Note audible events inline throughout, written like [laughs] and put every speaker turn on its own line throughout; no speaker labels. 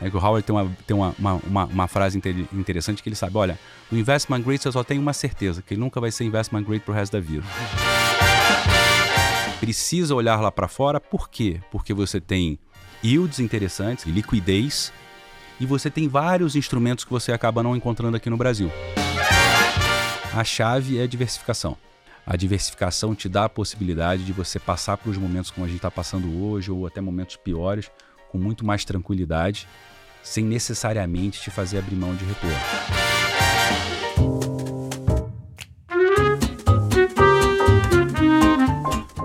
É que o Howard tem, uma, tem uma, uma, uma, frase interessante que ele sabe, olha, no investment grade você só tem uma certeza, que ele nunca vai ser investment grade pro resto da vida. Precisa olhar lá para fora, por quê? Porque você tem yields interessantes, liquidez, e você tem vários instrumentos que você acaba não encontrando aqui no Brasil. A chave é a diversificação. A diversificação te dá a possibilidade de você passar por os momentos como a gente está passando hoje, ou até momentos piores, com muito mais tranquilidade, sem necessariamente te fazer abrir mão de retorno.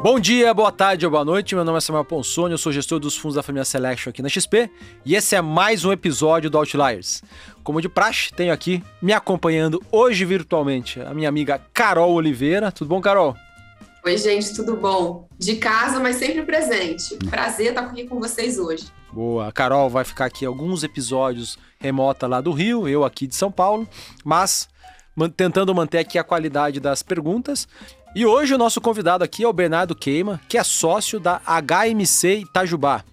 Bom dia, boa tarde ou boa noite. Meu nome é Samuel Ponsoni, eu sou gestor dos fundos da família Selection aqui na XP e esse é mais um episódio do Outliers. Como de praxe, tenho aqui me acompanhando hoje virtualmente a minha amiga Carol Oliveira. Tudo bom, Carol?
Oi, gente, tudo bom? De casa, mas sempre presente. Prazer estar aqui com vocês hoje.
Boa. A Carol vai ficar aqui alguns episódios remota lá do Rio, eu aqui de São Paulo, mas tentando manter aqui a qualidade das perguntas. E hoje o nosso convidado aqui é o Bernardo Queima, que é sócio da HMC Itajubá.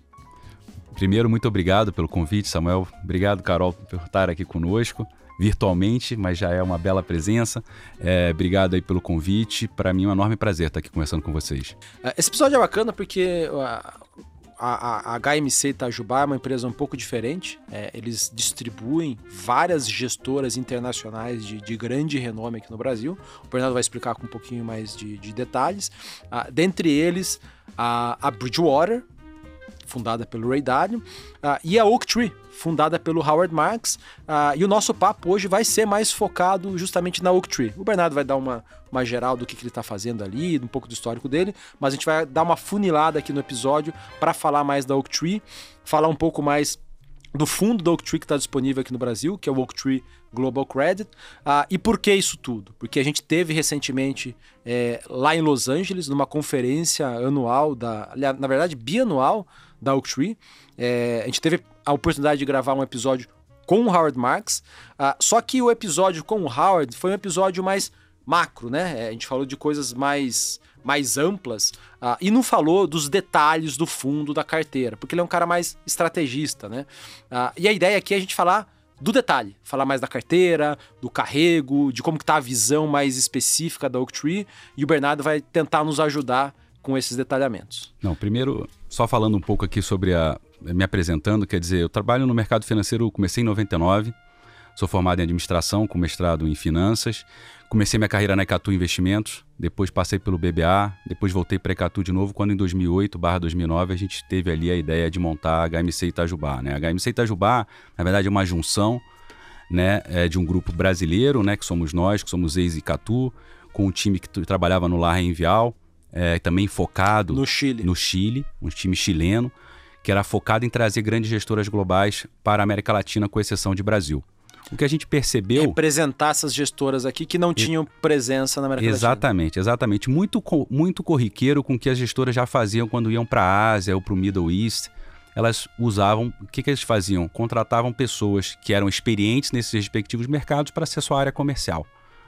Primeiro, muito obrigado pelo convite, Samuel. Obrigado, Carol, por estar aqui conosco virtualmente, mas já é uma bela presença. É, obrigado aí pelo convite. Para mim é um enorme prazer estar aqui conversando com vocês.
É, esse episódio é bacana porque a, a, a HMC Itajubá é uma empresa um pouco diferente. É, eles distribuem várias gestoras internacionais de, de, grande renome aqui no Brasil. O Bernardo vai explicar com um pouquinho mais de, de detalhes. Ah, dentre eles, a, a Bridgewater, fundada pelo Ray Dalio, uh, e a Oak Tree, fundada pelo Howard Marks. Uh, e o nosso papo hoje vai ser mais focado justamente na Oak Tree. O Bernardo vai dar uma, uma geral do que, que ele está fazendo ali, um pouco do histórico dele, mas a gente vai dar uma funilada aqui no episódio para falar mais da Oak Tree, falar um pouco mais do fundo da Oak Tree que está disponível aqui no Brasil, que é o Oak Tree Global Credit. Uh, e por que isso tudo? Porque a gente teve recentemente é, lá em Los Angeles, numa conferência anual, da, na verdade bianual, da Oak Tree. É, a gente teve a oportunidade de gravar um episódio com o Howard Marks, uh, só que o episódio com o Howard foi um episódio mais macro, né? É, a gente falou de coisas mais mais amplas uh, e não falou dos detalhes do fundo da carteira, porque ele é um cara mais estrategista, né? Uh, e a ideia aqui é a gente falar do detalhe, falar mais da carteira, do carrego, de como que tá a visão mais específica da Oak Tree, e o Bernardo vai tentar nos ajudar com esses detalhamentos.
Não, primeiro, só falando um pouco aqui sobre a. me apresentando, quer dizer, eu trabalho no mercado financeiro, comecei em 99, sou formado em administração, com mestrado em finanças. Comecei minha carreira na Ecatu Investimentos, depois passei pelo BBA, depois voltei para a Ecatu de novo, quando em 2008/2009 a gente teve ali a ideia de montar a HMC Itajubá. Né? A HMC Itajubá, na verdade, é uma junção né, é de um grupo brasileiro, né, que somos nós, que somos ex-Icatu, com um time que trabalhava no Lar Envial, é, também focado
no Chile.
no Chile, um time chileno, que era focado em trazer grandes gestoras globais para a América Latina, com exceção de Brasil. O que a gente percebeu.
Representar essas gestoras aqui que não tinham presença na América
exatamente,
Latina.
Exatamente, exatamente. Muito, muito corriqueiro com o que as gestoras já faziam quando iam para a Ásia ou para o Middle East. Elas usavam. O que, que eles faziam? Contratavam pessoas que eram experientes nesses respectivos mercados para ser sua área comercial,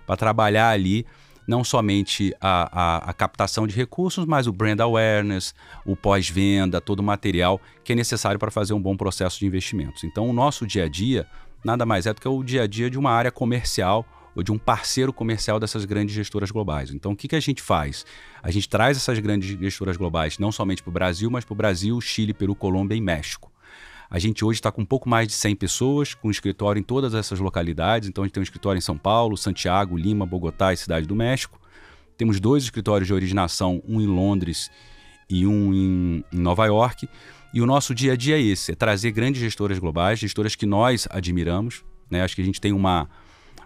para trabalhar ali não somente a, a, a, captação de recursos, mas o brand awareness, o pós-venda, todo o material que é necessário para fazer um bom processo de investimentos. Então, o nosso dia a dia nada mais é do que o dia a dia de uma área comercial ou de um parceiro comercial dessas grandes gestoras globais. Então, o que, que a gente faz? A gente traz essas grandes gestoras globais não somente para o Brasil, mas para o Brasil, Chile, Peru, Colômbia e México. A gente hoje está com um pouco mais de 100 pessoas, com escritório em todas essas localidades. Então, a gente tem um escritório em São Paulo, Santiago, Lima, Bogotá e Cidade do México. Temos dois escritórios de originação, um em Londres e um em, em Nova York. E o nosso dia a dia é esse: é trazer grandes gestoras globais, gestoras que nós admiramos. Né? Acho que a gente tem uma,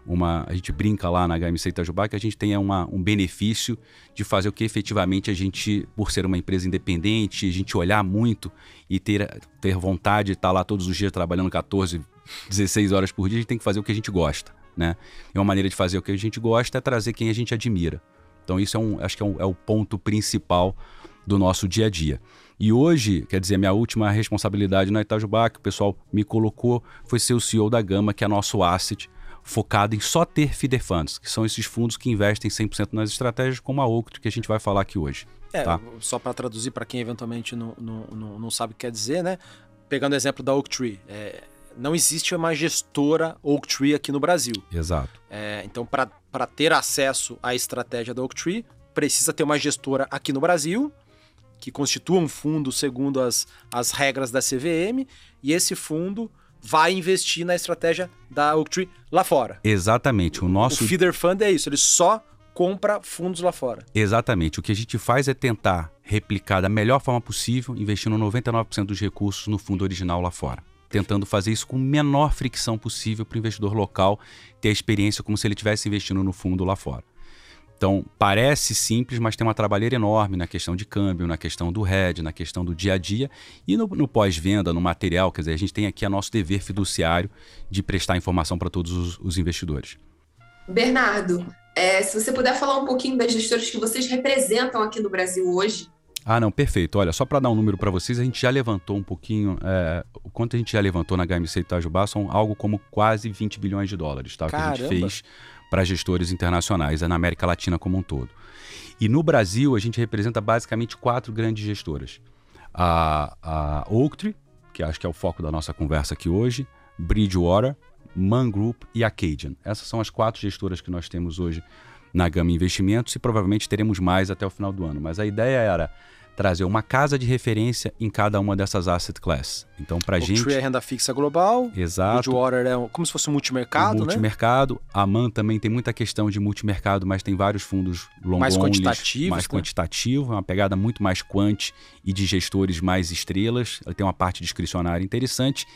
uma. A gente brinca lá na HMC Itajubá que a gente tenha uma, um benefício de fazer o que efetivamente a gente, por ser uma empresa independente, a gente olhar muito e ter, ter vontade de estar lá todos os dias trabalhando 14, 16 horas por dia, a gente tem que fazer o que a gente gosta. Né? E uma maneira de fazer o que a gente gosta é trazer quem a gente admira. Então, isso é um, acho que é, um, é o ponto principal do nosso dia a dia. E hoje, quer dizer, minha última responsabilidade na Itajubá, que o pessoal me colocou, foi ser o CEO da Gama, que é nosso asset, focado em só ter feeder funds, que são esses fundos que investem 100% nas estratégias, como a Octo, que a gente vai falar aqui hoje.
É,
tá?
só para traduzir para quem eventualmente não, não, não, sabe o que quer dizer, né? Pegando o exemplo da Oak Tree, é, não existe uma gestora Oaktree aqui no Brasil.
Exato.
É, então, para ter acesso à estratégia da Oaktree, precisa ter uma gestora aqui no Brasil, que constitua um fundo segundo as, as regras da CVM, e esse fundo vai investir na estratégia da Oaktree lá fora.
Exatamente. O nosso
o feeder fund é isso, ele só compra fundos lá fora.
Exatamente. O que a gente faz é tentar replicar da melhor forma possível, investindo 99% dos recursos no fundo original lá fora. Tentando fazer isso com menor fricção possível para o investidor local ter a experiência como se ele estivesse investindo no fundo lá fora. Então, parece simples, mas tem uma trabalheira enorme na questão de câmbio, na questão do hedge, na questão do dia a dia e no, no pós-venda, no material. Quer dizer, a gente tem aqui a nosso dever fiduciário de prestar informação para todos os, os, investidores.
Bernardo, é, se você puder falar um pouquinho das gestoras que vocês representam aqui no Brasil hoje.
Ah, não, perfeito. Olha, só para dar um número para vocês, a gente já levantou um pouquinho, é, o quanto a gente já levantou na HMC Itajubá são algo como quase 20 bilhões de dólares, tá?
Caramba.
Que a gente fez para gestores internacionais, é na América Latina como um todo. E no Brasil, a gente representa basicamente quatro grandes gestoras. A, a Oaktree, que acho que é o foco da nossa conversa aqui hoje, Bridgewater, Man Group e Acadian. Essas são as quatro gestoras que nós temos hoje na Gama Investimentos e provavelmente teremos mais até o final do ano. Mas a ideia era trazer uma casa de referência em cada uma dessas asset classes. Então, para gente.
Tree é renda fixa global.
Exato.
Bridgewater é como se fosse um multimercado,
um multimercado. né? A MAN também tem muita questão de multimercado, mas tem vários fundos long
mais
only,
quantitativos.
Mais
né?
quantitativo, é uma pegada muito mais quant e de gestores mais estrelas. Ela tem uma parte discricionária interessante.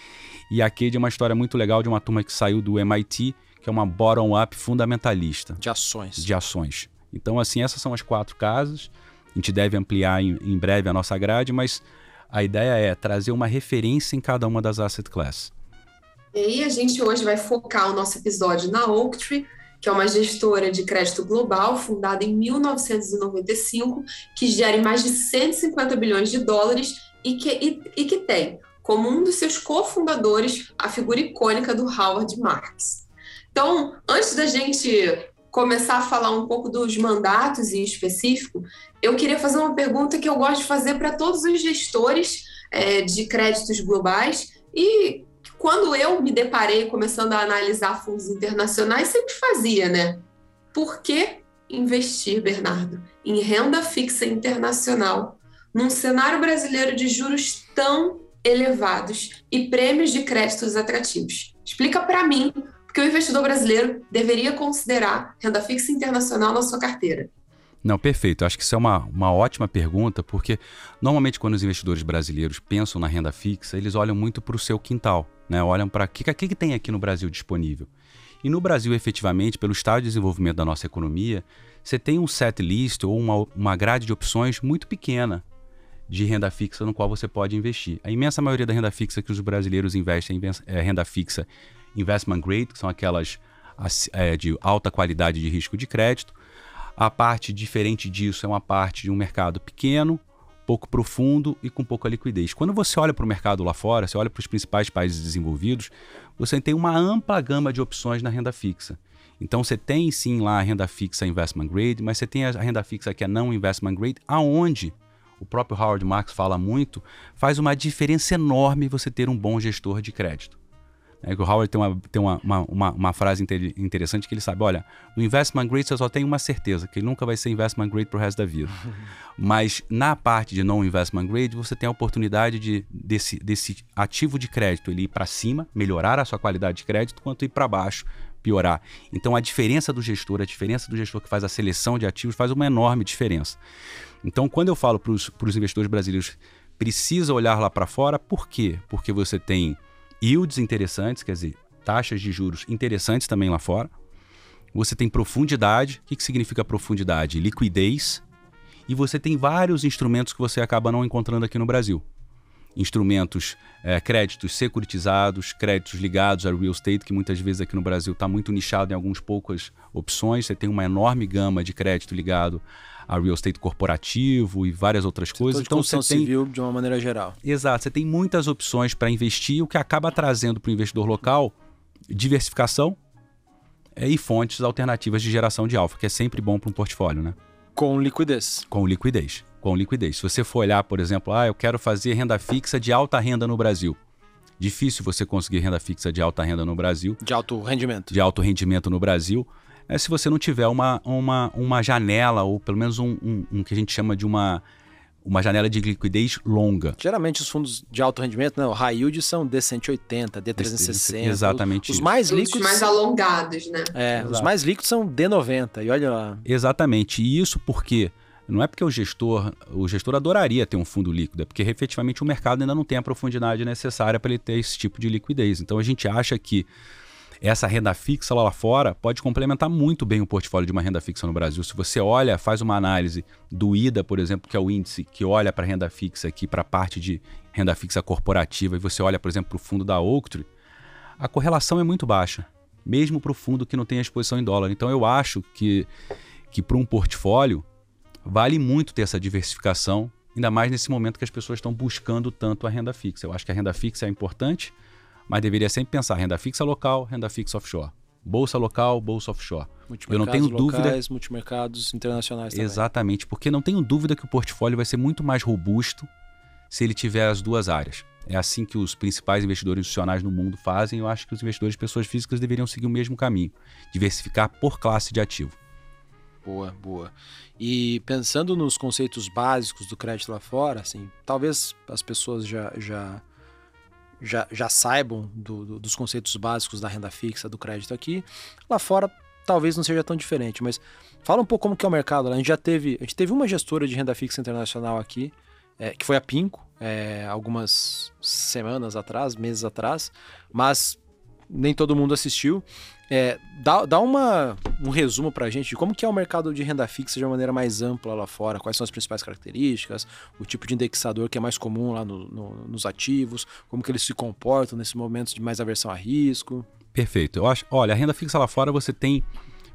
E a Cade é uma história muito legal de uma turma que saiu do MIT, que é uma bottom-up fundamentalista.
De ações.
De ações. Então, assim, essas são as quatro casas. A gente deve ampliar em, em breve a nossa grade, mas a ideia é trazer uma referência em cada uma das asset classes.
E aí a gente hoje vai focar o nosso episódio na Oaktree, que é uma gestora de crédito global fundada em 1995, que gera mais de 150 bilhões de dólares e que, e, e que tem como um dos seus cofundadores a figura icônica do Howard Marks. Então, antes da gente começar a falar um pouco dos mandatos em específico, eu queria fazer uma pergunta que eu gosto de fazer para todos os gestores é, de créditos globais e quando eu me deparei começando a analisar fundos internacionais, sempre fazia, né? Por que investir, Bernardo, em renda fixa internacional num cenário brasileiro de juros tão elevados e prêmios de créditos atrativos? Explica para mim porque o investidor brasileiro deveria considerar renda fixa internacional na sua carteira.
Não, perfeito. Acho que isso é uma, uma ótima pergunta, porque normalmente quando os investidores brasileiros pensam na renda fixa, eles olham muito para o seu quintal, né? olham para o que, que, que tem aqui no Brasil disponível. E no Brasil, efetivamente, pelo estado de desenvolvimento da nossa economia, você tem um set list ou uma, uma grade de opções muito pequena de renda fixa no qual você pode investir. A imensa maioria da renda fixa que os brasileiros investem é renda fixa investment grade, que são aquelas é, de alta qualidade de risco de crédito. A parte diferente disso é uma parte de um mercado pequeno, pouco profundo e com pouca liquidez. Quando você olha para o mercado lá fora, você olha para os principais países desenvolvidos, você tem uma ampla gama de opções na renda fixa. Então você tem sim lá a renda fixa investment grade, mas você tem a renda fixa que é não investment grade, aonde o próprio Howard Marks fala muito, faz uma diferença enorme você ter um bom gestor de crédito. É que o Howard tem, uma, tem uma, uma, uma, frase interessante que ele sabe: olha, no investment grade você só tem uma certeza, que ele nunca vai ser investment grade pro resto da vida. [laughs] Mas na parte de não investment grade, você tem a oportunidade de, desse, desse ativo de crédito ele ir para cima, melhorar a sua qualidade de crédito, quanto ir para baixo, piorar. Então a diferença do gestor, a diferença do gestor que faz a seleção de ativos faz uma enorme diferença. Então quando eu falo para os investidores brasileiros, precisa olhar lá para fora, por quê? Porque você tem yields interessantes, quer dizer, taxas de juros interessantes também lá fora. Você tem profundidade. O que, que significa profundidade? Liquidez. E você tem vários instrumentos que você acaba não encontrando aqui no Brasil. Instrumentos, é, créditos securitizados, créditos ligados a real estate, que muitas vezes aqui no Brasil está muito nichado em algumas poucas opções. Você tem uma enorme gama de crédito ligado a real estate corporativo e várias outras coisas.
Então você tem civil de uma maneira geral.
Exato, você tem muitas opções para investir, o que acaba trazendo para o investidor local diversificação é, e fontes alternativas de geração de alfa, que é sempre bom para um portfólio, né?
Com liquidez.
Com liquidez. Com liquidez. Se você for olhar, por exemplo, ah, eu quero fazer renda fixa de alta renda no Brasil. Difícil você conseguir renda fixa de alta renda no Brasil.
De alto rendimento.
De alto rendimento no Brasil. É se você não tiver uma, uma, uma janela, ou pelo menos um, um, um que a gente chama de uma uma janela de liquidez longa.
Geralmente os fundos de alto rendimento, não, high yield são D180, D360.
Exatamente.
Os, os mais líquidos. Os
mais alongados, né?
É, Exato. os mais líquidos são D90. E olha lá.
Exatamente. E isso porque não é porque o gestor, o gestor adoraria ter um fundo líquido, é porque efetivamente o mercado ainda não tem a profundidade necessária para ele ter esse tipo de liquidez. Então a gente acha que essa renda fixa lá fora pode complementar muito bem o portfólio de uma renda fixa no Brasil. Se você olha, faz uma análise do IDA, por exemplo, que é o índice que olha para a renda fixa aqui, para a parte de renda fixa corporativa, e você olha, por exemplo, para o fundo da Oaktree, a correlação é muito baixa, mesmo para o fundo que não tem exposição em dólar. Então eu acho que, que para um portfólio vale muito ter essa diversificação, ainda mais nesse momento que as pessoas estão buscando tanto a renda fixa. Eu acho que a renda fixa é importante, mas deveria sempre pensar renda fixa local, renda fixa offshore. Bolsa local, bolsa offshore.
Eu não tenho dúvida. Locais, multimercados internacionais também.
Exatamente, porque não tenho dúvida que o portfólio vai ser muito mais robusto se ele tiver as duas áreas. É assim que os principais investidores institucionais no mundo fazem. Eu acho que os investidores pessoas físicas deveriam seguir o mesmo caminho, diversificar por classe de ativo.
Boa, boa. E pensando nos conceitos básicos do crédito lá fora, assim, talvez as pessoas já, já já, já saibam do, do, dos conceitos básicos da renda fixa, do crédito aqui. Lá fora talvez não seja tão diferente, mas fala um pouco como que é o mercado. A gente já teve, a gente teve uma gestora de renda fixa internacional aqui, é, que foi a Pinco, é, algumas semanas atrás, meses atrás, mas nem todo mundo assistiu. É, dá, dá uma, um resumo para a gente de como que é o mercado de renda fixa de uma maneira mais ampla lá fora, quais são as principais características, o tipo de indexador que é mais comum lá no, no, nos ativos, como que eles se comportam nesses momentos de mais aversão a risco.
Perfeito. Eu acho, olha, a renda fixa lá fora você tem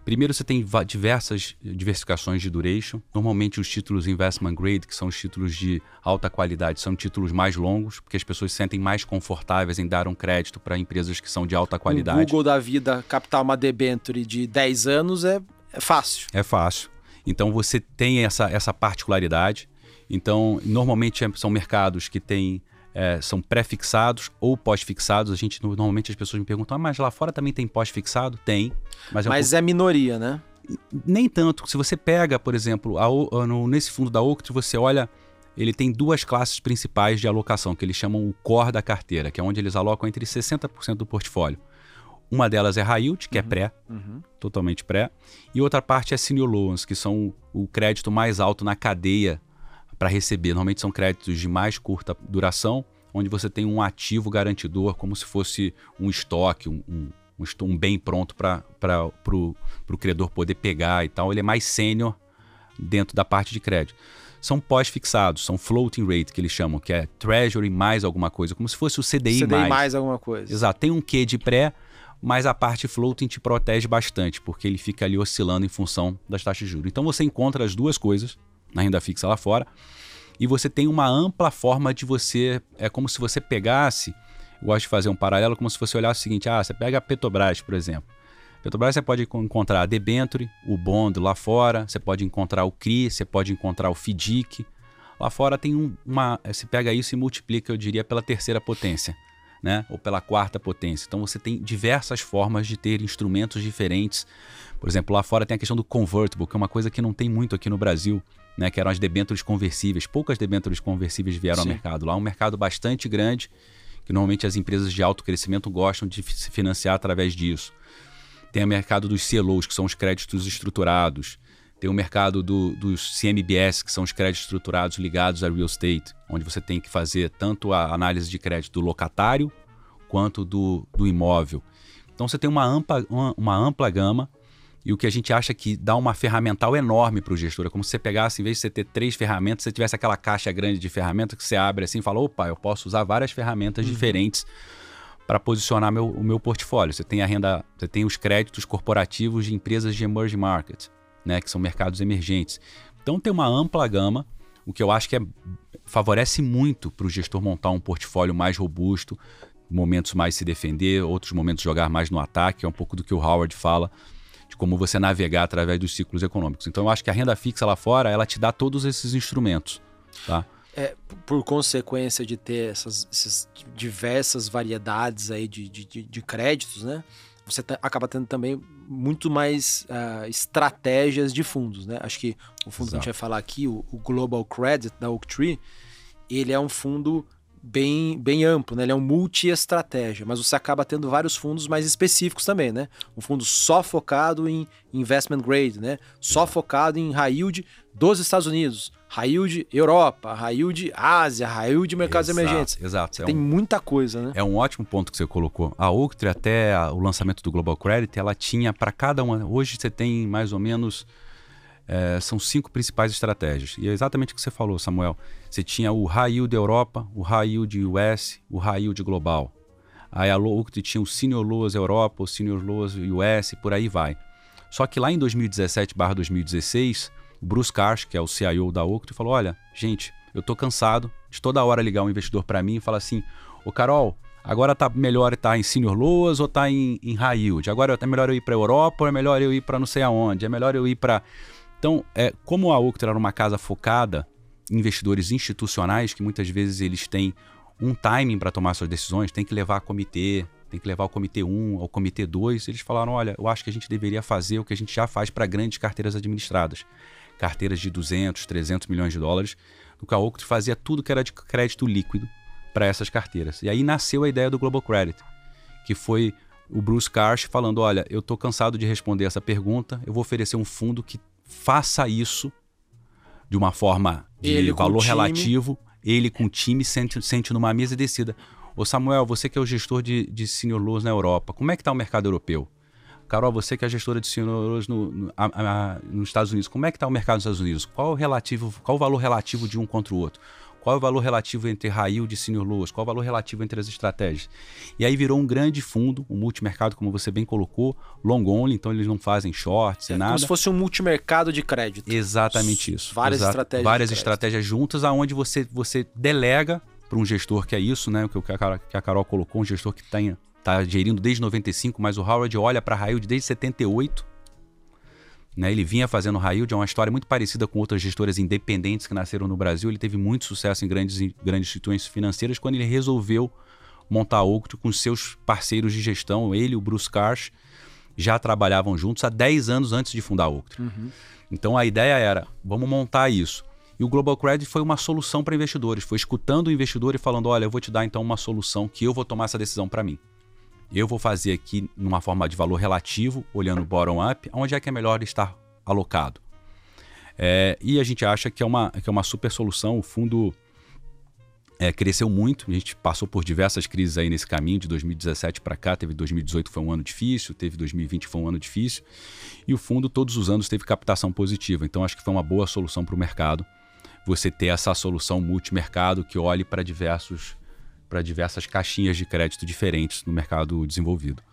Primeiro, você tem diversas diversificações de duration. Normalmente, os títulos investment grade, que são os títulos de alta qualidade, são títulos mais longos, porque as pessoas se sentem mais confortáveis em dar um crédito para empresas que são de alta qualidade. O
Google da vida captar uma debenture de 10 anos é, é fácil.
É fácil. Então, você tem essa, essa particularidade. Então, normalmente são mercados que têm é, são pré-fixados ou pós-fixados. A gente normalmente as pessoas me perguntam, ah, mas lá fora também tem pós-fixado? Tem.
Mas, é, mas é, minoria, né?
Nem tanto. Se você pega, por exemplo, a, no, nesse fundo da Oct, você olha, ele tem duas classes principais de alocação, que eles chamam o core da carteira, que é onde eles alocam entre 60% do portfólio. Uma delas é high yield, que é uhum, é pré, uhum. totalmente pré, e outra parte é senior loans, que são o crédito mais alto na cadeia para receber. Normalmente são créditos de mais curta duração, onde você tem um ativo garantidor, como se fosse um estoque, um, um, um bem pronto para o credor poder pegar e tal. Ele é mais sênior dentro da parte de crédito. São pós-fixados, são floating rate, que eles chamam, que é treasury mais alguma coisa, como se fosse o CDI,
CDI mais. mais alguma coisa.
Exato. Tem um quê de pré, mas a parte floating te protege bastante, porque ele fica ali oscilando em função das taxas de juros. Então você encontra as duas coisas na renda fixa lá fora. E você tem uma ampla forma de você. É como se você pegasse. Eu gosto de fazer um paralelo, como se você olhasse o seguinte: ah, você pega a Petrobras, por exemplo. Petrobras você pode encontrar a Debenture, o Bond lá fora, você pode encontrar o CRI, você pode encontrar o FDIC. Lá fora tem um, uma. Você pega isso e multiplica, eu diria, pela terceira potência. Né? ou pela quarta potência. Então você tem diversas formas de ter instrumentos diferentes. Por exemplo, lá fora tem a questão do convertible, que é uma coisa que não tem muito aqui no Brasil né, que eram as debêntures conversíveis. Poucas debêntures conversíveis vieram Sim. ao mercado. Lá é um mercado bastante grande, que normalmente as empresas de alto crescimento gostam de se financiar através disso. Tem o mercado dos CLOs, que são os créditos estruturados. Tem o mercado do, dos CMBS, que são os créditos estruturados ligados a real estate, onde você tem que fazer tanto a análise de crédito do locatário quanto do, do imóvel. Então você tem uma ampla, uma, uma ampla gama e o que a gente acha que dá uma ferramental enorme para o gestor. É como se você pegasse, em vez de você ter três ferramentas, você tivesse aquela caixa grande de ferramentas que você abre assim e fala: opa, eu posso usar várias ferramentas uhum. diferentes para posicionar meu, o meu portfólio. Você tem a renda, você tem os créditos corporativos de empresas de emerging market, né, que são mercados emergentes. Então tem uma ampla gama, o que eu acho que é, favorece muito para o gestor montar um portfólio mais robusto, momentos mais se defender, outros momentos jogar mais no ataque, é um pouco do que o Howard fala de como você navegar através dos ciclos econômicos. Então eu acho que a renda fixa lá fora, ela te dá todos esses instrumentos, tá?
É, por consequência de ter essas, essas diversas variedades aí de, de, de créditos, né? Você acaba tendo também muito mais uh, estratégias de fundos, né? Acho que o fundo Exato. que a gente vai falar aqui, o, o Global Credit da Oaktree, ele é um fundo bem, bem amplo, né? Ele é um multi-estratégia, mas você acaba tendo vários fundos mais específicos também, né? Um fundo só focado em investment grade, né? Só focado em high yield dos Estados Unidos, high yield Europa, high yield Ásia, high yield mercados
exato,
emergentes.
Exato.
É tem um, muita coisa, né?
É um ótimo ponto que você colocou. A Oaktree até o lançamento do Global Credit, ela tinha para cada uma. Hoje você tem mais ou menos é, são cinco principais estratégias. E é exatamente o que você falou, Samuel. Você tinha o High Yield Europa, o High Yield US, o High Yield Global. Aí a Oaktree tinha o Senior Loas Europa, o Senior Loas US, por aí vai. Só que lá em 2017/2016, o Bruce Karsh, que é o CIO da Oaktree, falou: "Olha, gente, eu tô cansado de toda hora ligar um investidor para mim e falar assim: "Ô Carol, agora tá melhor estar tá em Senior Loas ou tá em, em High Yield? Agora é melhor eu ir para Europa ou é melhor eu ir para não sei aonde? É melhor eu ir para então, é, como a Octra era uma casa focada em investidores institucionais, que muitas vezes eles têm um timing para tomar suas decisões, tem que levar a comitê, tem que levar o comitê 1 ao comitê 2, eles falaram, olha, eu acho que a gente deveria fazer o que a gente já faz para grandes carteiras administradas. Carteiras de 200, 300 milhões de dólares, no que a Octra fazia tudo que era de crédito líquido para essas carteiras. E aí nasceu a ideia do Global Credit, que foi o Bruce Karsh falando, olha, eu estou cansado de responder essa pergunta, eu vou oferecer um fundo que faça isso de uma forma de ele valor relativo, ele com o time sente, sente numa mesa e decida. Ô Samuel, você que é o gestor de, de senior loans na Europa, como é que está o mercado europeu? Carol, você que é a gestora de senior loans no, no, a, a, nos Estados Unidos, como é que está o mercado nos Estados Unidos? Qual o, relativo, qual o valor relativo de um contra o outro? Qual é o valor relativo entre high yield e senior loas? Qual é o valor relativo entre as estratégias? E aí virou um grande fundo, um multimercado, como você bem colocou, long only, então eles não fazem shorts e é, nada.
Como se fosse um multimercado de crédito.
Exatamente isso.
Várias
Exato.
estratégias.
Várias estratégias juntas, aonde você, você delega para um gestor que é isso, né? O que a Carol, que a Carol colocou, um gestor que está gerindo desde 95, mas o Howard olha para a yield desde 78 né? Ele vinha fazendo Railde, é uma história muito parecida com outras gestoras independentes que nasceram no Brasil. Ele teve muito sucesso em grandes, grandes instituições financeiras quando ele resolveu montar a Octo com seus parceiros de gestão. Ele e o Bruce Karsh já trabalhavam juntos há 10 anos antes de fundar a Octo. Uhum. Então a ideia era, vamos montar isso. E o Global Credit foi uma solução para investidores. Foi escutando o investidor e falando, olha, eu vou te dar então uma solução que eu vou tomar essa decisão para mim. Eu vou fazer aqui numa forma de valor relativo, olhando bottom-up, onde é que é melhor estar alocado. É, e a gente acha que é, uma, que é uma super solução. O fundo é, cresceu muito, a gente passou por diversas crises aí nesse caminho, de 2017 para cá, teve 2018 foi um ano difícil, teve 2020 foi um ano difícil, e o fundo todos os anos teve captação positiva, então acho que foi uma boa solução para o mercado, você ter essa solução multimercado que olhe para diversos para diversas caixinhas de crédito diferentes no mercado desenvolvido.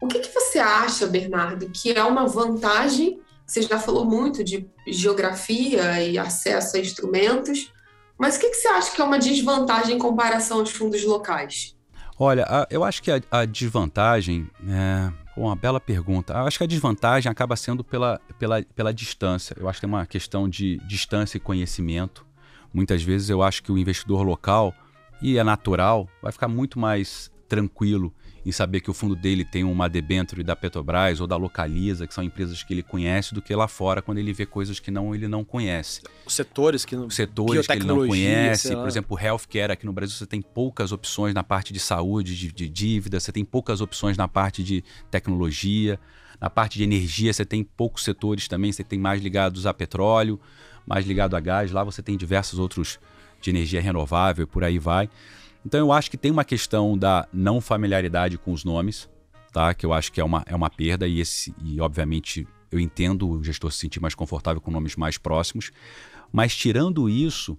O que, que você acha, Bernardo, que é uma vantagem? Você já falou muito de geografia e acesso a instrumentos, mas o que, que você acha que é uma desvantagem em comparação aos fundos locais?
Olha, eu acho que a, a desvantagem é uma bela pergunta. Eu acho que a desvantagem acaba sendo pela, pela, pela distância. Eu acho que tem uma questão de distância e conhecimento. Muitas vezes eu acho que o investidor local e é natural, vai ficar muito mais tranquilo em saber que o fundo dele tem uma debênture da Petrobras ou da Localiza, que são empresas que ele conhece, do que lá fora quando ele vê coisas que não ele não conhece.
Os setores que
não, setores que ele não conhece, por exemplo, healthcare aqui no Brasil você tem poucas opções na parte de saúde, de, de dívida, você tem poucas opções na parte de tecnologia, na parte de energia você tem poucos setores também, você tem mais ligados a petróleo, mais ligado a gás, lá você tem diversos outros de energia renovável e por aí vai. Então eu acho que tem uma questão da não familiaridade com os nomes, tá? Que eu acho que é uma, é uma perda e, esse, e obviamente eu entendo o gestor se sentir mais confortável com nomes mais próximos. Mas tirando isso,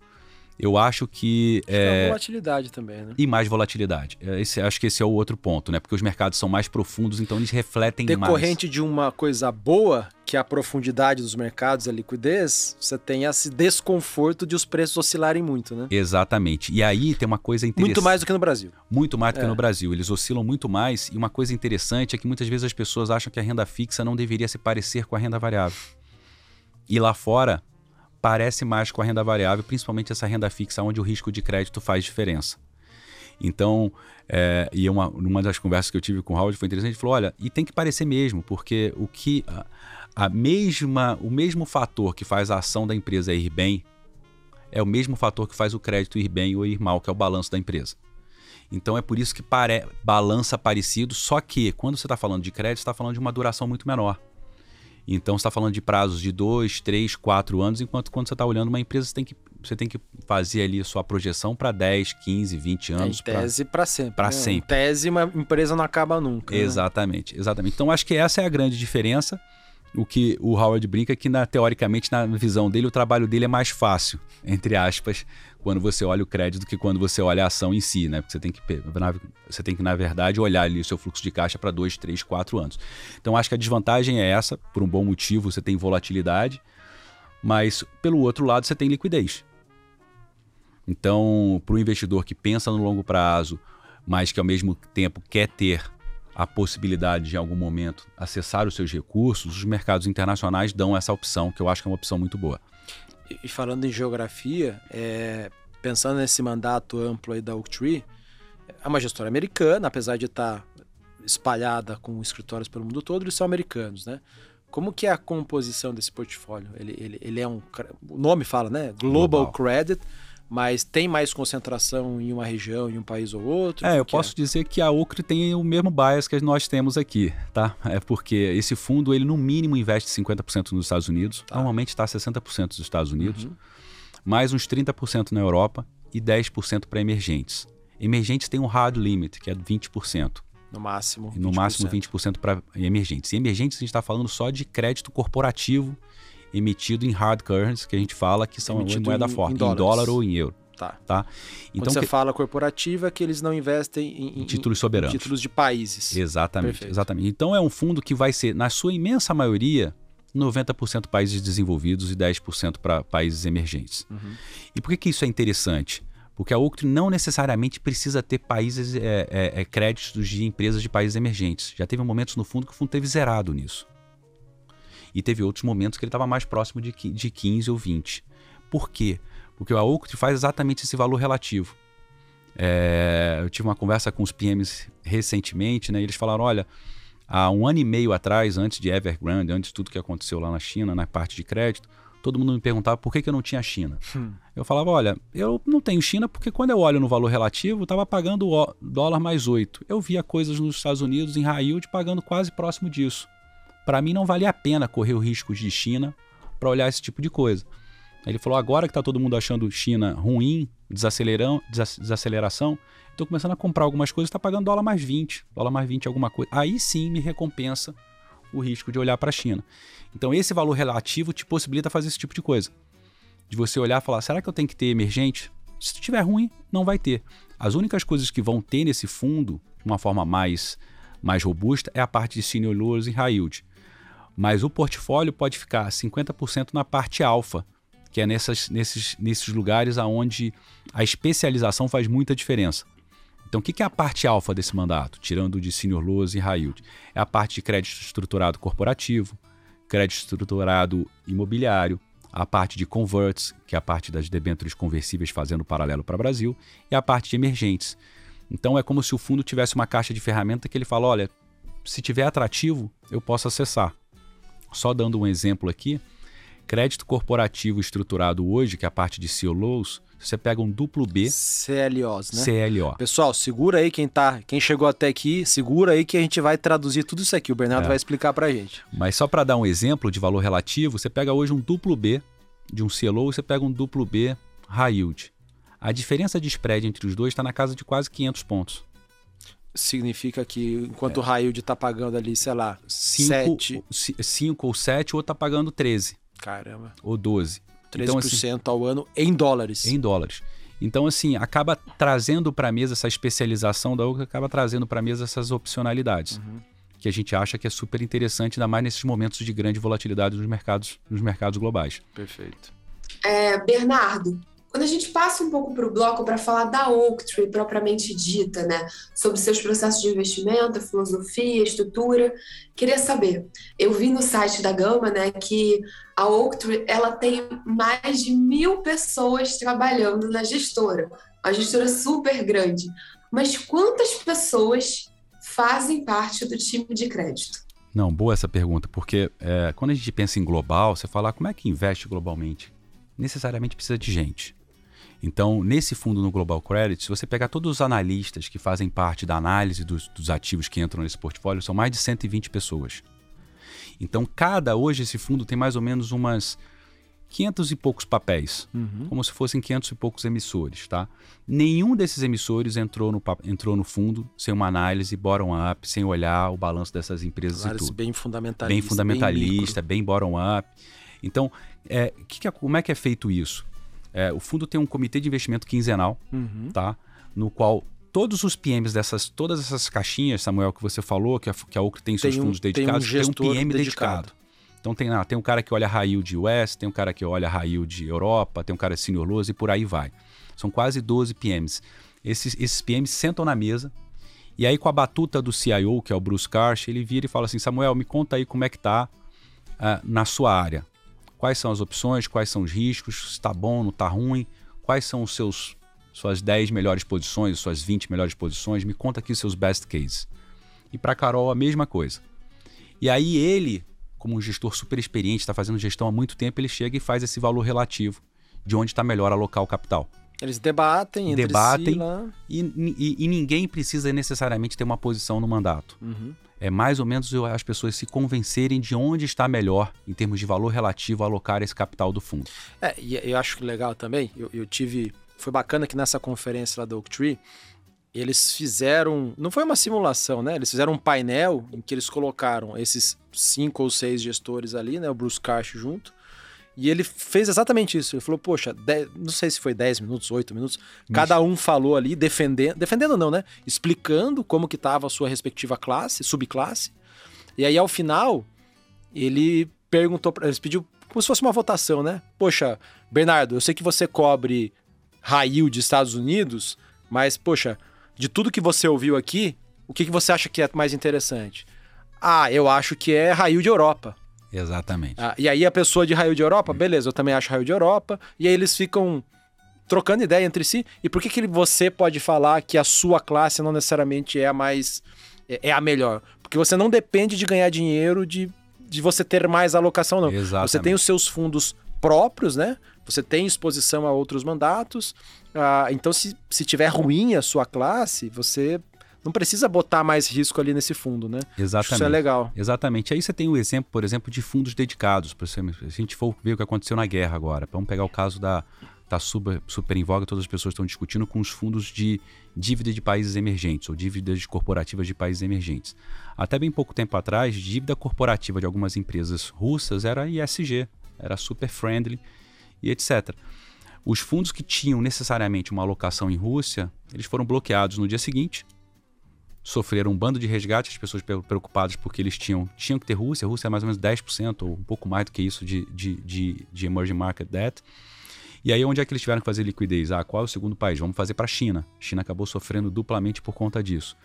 eu acho que.
É, volatilidade também, né?
E mais volatilidade. É, esse, acho que esse é o outro ponto, né? Porque os mercados são mais profundos, então eles refletem
Decorrente mais. Decorrente de uma coisa boa, que é a profundidade dos mercados, a liquidez, você tem esse desconforto de os preços oscilarem muito, né?
Exatamente. E aí tem uma coisa interessante.
Muito mais do que no Brasil.
Muito mais do é. que no Brasil. Eles oscilam muito mais. E uma coisa interessante é que muitas vezes as pessoas acham que a renda fixa não deveria se parecer com a renda variável. E lá fora, parece mais com a renda variável, principalmente essa renda fixa, onde o risco de crédito faz diferença. Então, é, e uma, uma das conversas que eu tive com o Howard foi interessante, ele falou, olha, e tem que parecer mesmo, porque o que a, a mesma, o mesmo fator que faz a ação da empresa ir bem é o mesmo fator que faz o crédito ir bem ou ir mal, que é o balanço da empresa. Então é por isso que pare, balança parecido, só que quando você está falando de crédito, está falando de uma duração muito menor. Então você está falando de prazos de 2, 3, 4 anos, enquanto quando você está olhando uma empresa, você tem que, você tem que fazer ali a sua projeção para 10, 15, 20 anos.
Em tese para sempre.
Para
né?
sempre.
Em tese, uma empresa não acaba nunca.
Né? Exatamente, né? exatamente. Então acho que essa é a grande diferença o que o Howard brinca é que, na, teoricamente, na visão dele, o trabalho dele é mais fácil, entre aspas, quando você olha o crédito que quando você olha a ação em si, né? Porque você tem que, você tem que na verdade, olhar ali o seu fluxo de caixa para dois, três, quatro anos. Então, acho que a desvantagem é essa, por um bom motivo, você tem volatilidade, mas, pelo outro lado, você tem liquidez. Então, para o investidor que pensa no longo prazo, mas que ao mesmo tempo quer ter a possibilidade de, em algum momento, acessar os seus recursos, os mercados internacionais dão essa opção, que eu acho que é uma opção muito boa.
E falando em geografia, é, pensando nesse mandato amplo aí da Oaktree, é uma gestora americana, apesar de estar espalhada com escritórios pelo mundo todo, eles são americanos, né? Como que é a composição desse portfólio? Ele, ele, ele é um... O nome fala, né? Global, Global. Credit mas tem mais concentração em uma região, em um país ou outro?
É, eu posso é? dizer que a Ocre tem o mesmo bias que nós temos aqui, tá? É porque esse fundo, ele no mínimo investe 50% nos Estados Unidos, tá. normalmente está 60% dos Estados Unidos, uhum. mais uns 30% na Europa e 10% para emergentes. Emergentes tem um hard limit, que é 20%.
No máximo. 20%.
No máximo 20% para emergentes. E emergentes a gente está falando só de crédito corporativo emitido em hard currency, que a gente fala que são emitido moeda em, forte, em, em, dólar ou em euro.
Tá.
tá?
Então Quando você que... fala corporativa, é que eles não investem em,
em títulos soberanos.
títulos de países.
Exatamente, exatamente. Então é um fundo que vai ser, na sua imensa maioria, 90% países desenvolvidos e 10% para países emergentes. Uhum. E por que, que isso é interessante? Porque a Octree não necessariamente precisa ter países é, é, créditos de empresas de países emergentes. Já teve momentos no fundo que o fundo teve zerado nisso. E teve outros momentos que ele estava mais próximo de, de 15 ou 20. Por quê? Porque o Aoct faz exatamente esse valor relativo. É, eu tive uma conversa com os PMs recentemente, né? E eles falaram: olha, há um ano e meio atrás, antes de Evergrande, antes de tudo que aconteceu lá na China, na parte de crédito, todo mundo me perguntava por que, que eu não tinha China. Hum. Eu falava: olha, eu não tenho China porque quando eu olho no valor relativo, estava pagando o dólar mais 8. Eu via coisas nos Estados Unidos em high yield pagando quase próximo disso para mim não valia a pena correr o risco de China para olhar esse tipo de coisa. Ele falou: agora que está todo mundo achando China ruim, desacelerão, desaceleração, estou começando a comprar algumas coisas, está pagando dólar mais 20, dólar mais 20 alguma coisa. Aí sim me recompensa o risco de olhar para a China. Então esse valor relativo te possibilita fazer esse tipo de coisa. De você olhar e falar: será que eu tenho que ter emergente? Se tiver ruim, não vai ter. As únicas coisas que vão ter nesse fundo, de uma forma mais, mais robusta, é a parte de senior loans e high yield mas o portfólio pode ficar 50% na parte alfa, que é nessas, nesses, nesses lugares onde a especialização faz muita diferença. Então, o que é a parte alfa desse mandato, tirando de senior loans e high yield? É a parte de crédito estruturado corporativo, crédito estruturado imobiliário, a parte de converts, que é a parte das debêntures conversíveis fazendo paralelo para o Brasil, e a parte de emergentes. Então, é como se o fundo tivesse uma caixa de ferramenta que ele fala: olha, se tiver atrativo, eu posso acessar. Só dando um exemplo aqui, crédito corporativo estruturado hoje, que é a parte de CLOs, você pega um duplo B.
CLOs, né?
CLO.
Pessoal, segura aí quem tá, quem chegou até aqui, segura aí que a gente vai traduzir tudo isso aqui. O Bernardo é. vai explicar pra gente.
Mas só para dar um exemplo de valor relativo, você pega hoje um duplo B de um CLO e você pega um duplo B high yield. A diferença de spread entre os dois está na casa de quase 500 pontos
significa que enquanto é. o Railde está pagando ali, sei lá,
5 ou 7, o outro está pagando 13.
Caramba.
Ou 12.
13% então, assim, ao ano em dólares.
Em dólares. Então, assim, acaba trazendo para a mesa essa especialização da UCA, acaba trazendo para a mesa essas opcionalidades. Uhum. Que a gente acha que é super interessante, ainda mais nesses momentos de grande volatilidade nos mercados, nos mercados globais.
Perfeito.
É, Bernardo, Quando a gente passa um pouco para o bloco para falar da Oaktree propriamente dita, né, sobre seus processos de investimento, filosofia, estrutura, queria saber. Eu vi no site da Gama, né, que a Oaktree ela tem mais de mil pessoas trabalhando na gestora, uma gestora super grande. Mas quantas pessoas fazem parte do time de crédito?
Não, boa essa pergunta, porque é, quando a gente pensa em global, você fala ah, como é que investe globalmente? Necessariamente precisa de gente. Então, nesse fundo no Global Credit, se você pegar todos os analistas que fazem parte da análise dos, dos ativos que entram nesse portfólio, são mais de 120 pessoas. Então, cada hoje esse fundo tem mais ou menos umas 500 e poucos papéis, uhum. como se fossem 500 e poucos emissores, tá? Nenhum desses emissores entrou no, entrou no fundo sem uma análise bottom-up, sem olhar o balanço dessas empresas e tudo.
bem fundamentalista.
Bem fundamentalista, bem, bem bottom-up. Então, é, que que é, como é que é feito isso? É, o fundo tem um comitê de investimento quinzenal, uhum. tá? No qual todos os PMs dessas, todas essas caixinhas, Samuel, que você falou, que a, que a Ocre tem seus tem um, fundos dedicados, tem um, tem um PM dedicado. dedicado. Então tem, ah, tem um cara que olha raio de US, tem um cara que olha raio de Europa, tem um cara de Senior Loans e por aí vai. São quase 12 PMs. Esses, esses PMs sentam na mesa e aí com a batuta do CIO, que é o Bruce Karsh, ele vira e fala assim, Samuel, me conta aí como é que tá uh, na sua área quais são as opções, quais são os riscos, se está bom, não está ruim, quais são os seus suas 10 melhores posições, suas 20 melhores posições, me conta aqui os seus best cases. E para Carol a mesma coisa. E aí ele, como um gestor super experiente, está fazendo gestão há muito tempo, ele chega e faz esse valor relativo de onde está melhor alocar o capital.
Eles debatem, entre
debatem
si lá.
E, e, e, ninguém precisa necessariamente ter uma posição no mandato. Uhum é mais ou menos as pessoas se convencerem de onde está melhor em termos de valor relativo alocar esse capital do fundo.
É, e eu acho que legal também, eu, eu tive. Foi bacana que nessa conferência lá do Oaktree, eles fizeram. Não foi uma simulação, né? Eles fizeram um painel em que eles colocaram esses cinco ou seis gestores ali, né? O Bruce Karsh junto. E ele fez exatamente isso. Ele falou, poxa, dez, não sei se foi 10 minutos, 8 minutos, cada um falou ali, defendendo, defendendo não, né? Explicando como que estava a sua respectiva classe, subclasse. E aí, ao final, ele perguntou, ele pediu como se fosse uma votação, né? Poxa, Bernardo, eu sei que você cobre raio de Estados Unidos, mas, poxa, de tudo que você ouviu aqui, o que, que você acha que é mais interessante? Ah, eu acho que é raio de Europa.
Exatamente.
Ah, e aí a pessoa de raio de Europa, beleza, eu também acho raio de Europa. E aí eles ficam trocando ideia entre si. E por que, que você pode falar que a sua classe não necessariamente é a mais. é, é a melhor? Porque você não depende de ganhar dinheiro de, de você ter mais alocação, não.
Exatamente.
Você tem os seus fundos próprios, né? Você tem exposição a outros mandatos. Ah, então, se, se tiver ruim a sua classe, você não precisa botar mais risco ali nesse fundo, né?
Exatamente.
Isso é legal.
Exatamente. Aí você tem o exemplo, por exemplo, de fundos dedicados. Se a gente for ver o que aconteceu na guerra agora, vamos pegar o caso da tá super, super em voga, todas as pessoas estão discutindo com os fundos de dívida de países emergentes ou dívidas corporativas de países emergentes. Até bem pouco tempo atrás, dívida corporativa de algumas empresas russas era ISG, era super friendly e etc. Os fundos que tinham necessariamente uma alocação em Rússia, eles foram bloqueados no dia seguinte sofreram um bando de resgate, as pessoas preocupadas porque eles tinham, tinham que ter Rússia, a Rússia é mais ou menos 10% ou um pouco mais do que isso de, de, de, de emerging market debt. E aí onde é que eles tiveram que fazer liquidez? Ah, qual é o segundo país? Vamos fazer para a China. China acabou sofrendo duplamente por conta disso.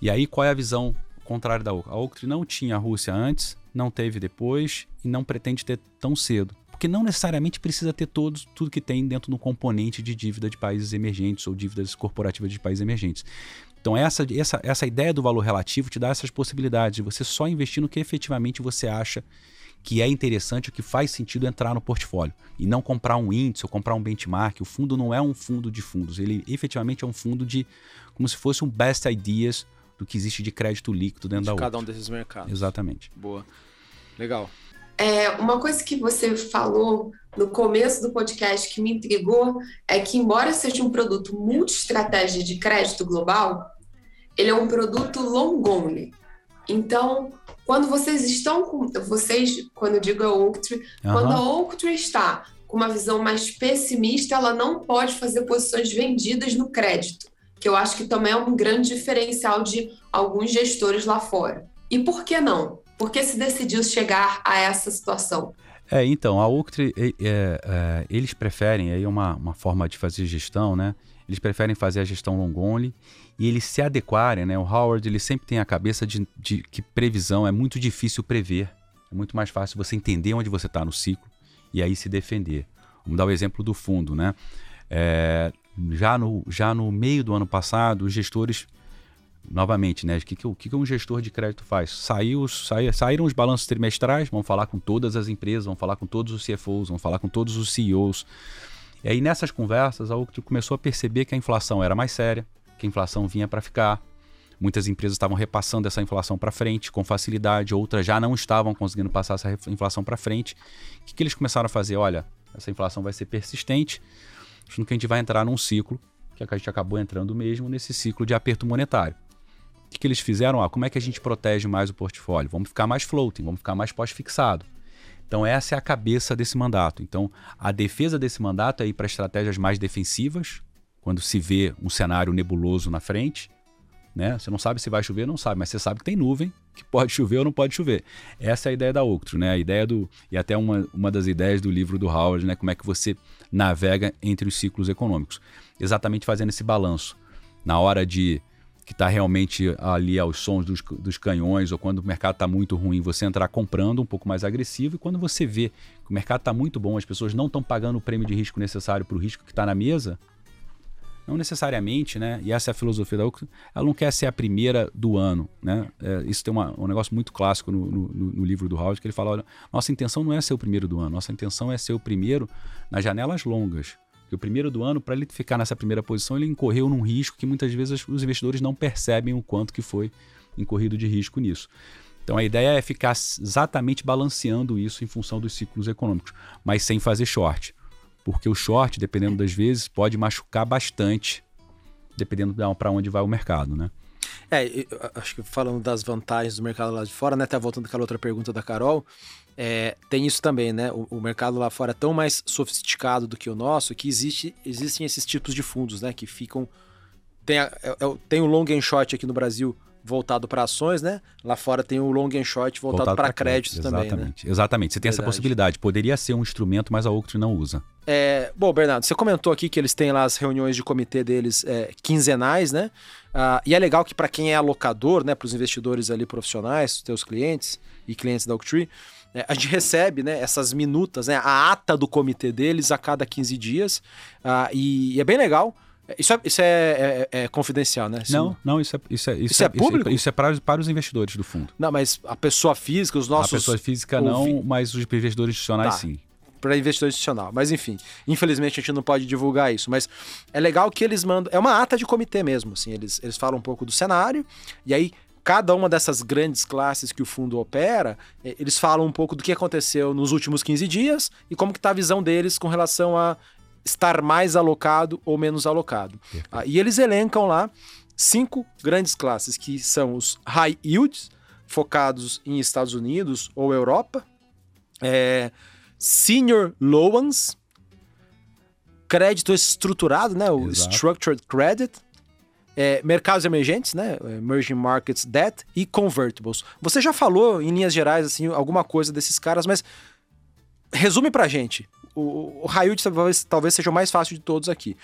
E aí qual é a visão contrária da Oak? A Oak não tinha a Rússia antes, não teve depois e não pretende ter tão cedo. Porque não necessariamente precisa ter todos, tudo que tem dentro do componente de dívida de países emergentes ou dívidas corporativas de países emergentes. Então, essa, essa, essa ideia do valor relativo te dá essas possibilidades de você só investir no que efetivamente você acha que é interessante, o que faz sentido entrar no portfólio. E não comprar um índice ou comprar um benchmark. O fundo não é um fundo de fundos, ele efetivamente é um fundo de. como se fosse um best ideas do que existe de crédito líquido dentro de da
cada um desses mercados.
Exatamente.
Boa. Legal.
É, uma coisa que você falou no começo do podcast que me intrigou é que, embora seja um produto multi-estratégia de crédito global, ele é um produto long only. Então, quando vocês estão com. Vocês, quando eu digo a Oaktree, uhum. quando a Oaktree está com uma visão mais pessimista, ela não pode fazer posições vendidas no crédito, que eu acho que também é um grande diferencial de alguns gestores lá fora. E por que não? Por que se decidiu chegar a essa situação?
É, então, a Octre, é, é, eles preferem, aí é uma, uma forma de fazer gestão, né? Eles preferem fazer a gestão long only e eles se adequarem, né? O Howard, ele sempre tem a cabeça de, de que previsão é muito difícil prever. É muito mais fácil você entender onde você está no ciclo e aí se defender. Vamos dar o exemplo do fundo, né? É, já, no, já no meio do ano passado, os gestores, novamente, né? O que, que, que um gestor de crédito faz? Saiu, sai, saíram os balanços trimestrais, vão falar com todas as empresas, vão falar com todos os CFOs, vão falar com todos os CEOs. E aí nessas conversas, a Octio começou a perceber que a inflação era mais séria, que a inflação vinha para ficar. Muitas empresas estavam repassando essa inflação para frente com facilidade, outras já não estavam conseguindo passar essa inflação para frente. O que, que eles começaram a fazer? Olha, essa inflação vai ser persistente, achando que a gente vai entrar num ciclo, que a gente acabou entrando mesmo, nesse ciclo de aperto monetário. O que, que eles fizeram? Ah, como é que a gente protege mais o portfólio? Vamos ficar mais floating, vamos ficar mais pós-fixado. Então, essa é a cabeça desse mandato. Então, a defesa desse mandato é ir para estratégias mais defensivas, quando se vê um cenário nebuloso na frente. Né? Você não sabe se vai chover, não sabe, mas você sabe que tem nuvem, que pode chover ou não pode chover. Essa é a ideia da Octro, né? A ideia do. E até uma, uma das ideias do livro do Howard, né? Como é que você navega entre os ciclos econômicos. Exatamente fazendo esse balanço. Na hora de que está realmente ali aos sons dos, dos canhões, ou quando o mercado está muito ruim, você entrar comprando um pouco mais agressivo, e quando você vê que o mercado está muito bom, as pessoas não estão pagando o prêmio de risco necessário para o risco que está na mesa, não necessariamente, né? E essa é a filosofia da UCLA, ela não quer ser a primeira do ano, né? É, isso tem uma, um negócio muito clássico no, no, no livro do Howard, que ele fala, olha, nossa intenção não é ser o primeiro do ano, nossa intenção é ser o primeiro nas janelas longas. Porque o primeiro do ano, para ele ficar nessa primeira posição, ele incorreu num risco que muitas vezes os investidores não percebem o quanto que foi incorrido de risco nisso. Então a ideia é ficar exatamente balanceando isso em função dos ciclos econômicos, mas sem fazer short. Porque o short, dependendo das vezes, pode machucar bastante, dependendo para onde vai o mercado, né?
É, acho que falando das vantagens do mercado lá de fora, né? Até voltando àquela outra pergunta da Carol, é, tem isso também, né? O, o, mercado lá fora é tão mais sofisticado do que o nosso que existe, existem esses tipos de fundos, né? Que ficam. Tem, a, é, é tem o long and short aqui no Brasil voltado para ações, né? Lá fora tem o long and short voltado, voltado para crédito, crédito também,
exatamente. né? Exatamente. Você tem Verdade. essa possibilidade. Poderia ser um instrumento, mas a Oaktree não usa.
É, bom, Bernardo, você comentou aqui que eles têm lá as reuniões de comitê deles é, quinzenais, né? Ah, e é legal que para quem é alocador, né, para os investidores ali profissionais, os teus clientes e clientes da Oaktree, a gente recebe né, essas minutas, né, a ata do comitê deles a cada 15 dias. Uh, e, e, é bem legal. Isso é, isso é, é, é confidencial, né?
Isso não, não, isso é, isso é, isso, isso é, é público? Isso, isso é para, para os investidores do fundo.
Não, mas a pessoa física, os nossos.
A pessoa física não, mas os investidores institucionais tá. sim
para investidor institucional. Mas enfim, infelizmente a gente não pode divulgar isso. Mas é legal que eles mandam. É uma ata de comitê mesmo. Assim, eles, eles falam um pouco do cenário, e aí cada uma dessas grandes classes que o fundo opera, é, eles falam um pouco do que aconteceu nos últimos 15 dias e como que está a visão deles com relação a estar mais alocado ou menos alocado. Ah, e eles elencam lá cinco grandes classes, que são os high yields, focados em Estados Unidos ou Europa, é, senior loans, crédito estruturado, né, o Exato. structured credit, é, mercados emergentes, né? Emerging Markets Debt e Convertibles. Você já falou, em linhas gerais, assim, alguma coisa desses caras, mas resume pra gente. O, o Hayut talvez, talvez seja o mais fácil de todos aqui.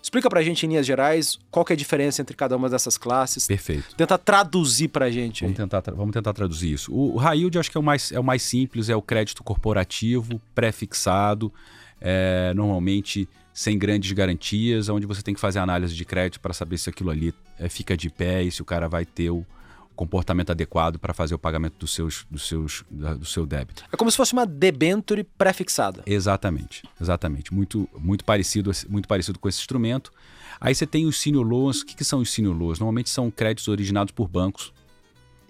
Explica pra gente, em linhas gerais, qual que é a diferença entre cada uma dessas classes.
Perfeito.
Tenta traduzir pra gente.
Vamos tentar, vamos tentar traduzir isso. O, o high yield, acho que é o, mais, é o mais simples, é o crédito corporativo, pré-fixado, é, normalmente sem grandes garantias, onde você tem que fazer análise de crédito para saber se aquilo ali é, fica de pé e se o cara vai ter o comportamento adequado para fazer o pagamento dos seus, dos seus, do seu débito.
É como se fosse uma debenture pré-fixada.
Exatamente, exatamente. Muito, muito, parecido, muito parecido com esse instrumento. Aí você tem os senior loans. O que, que são os senior loans? Normalmente são créditos originados por bancos,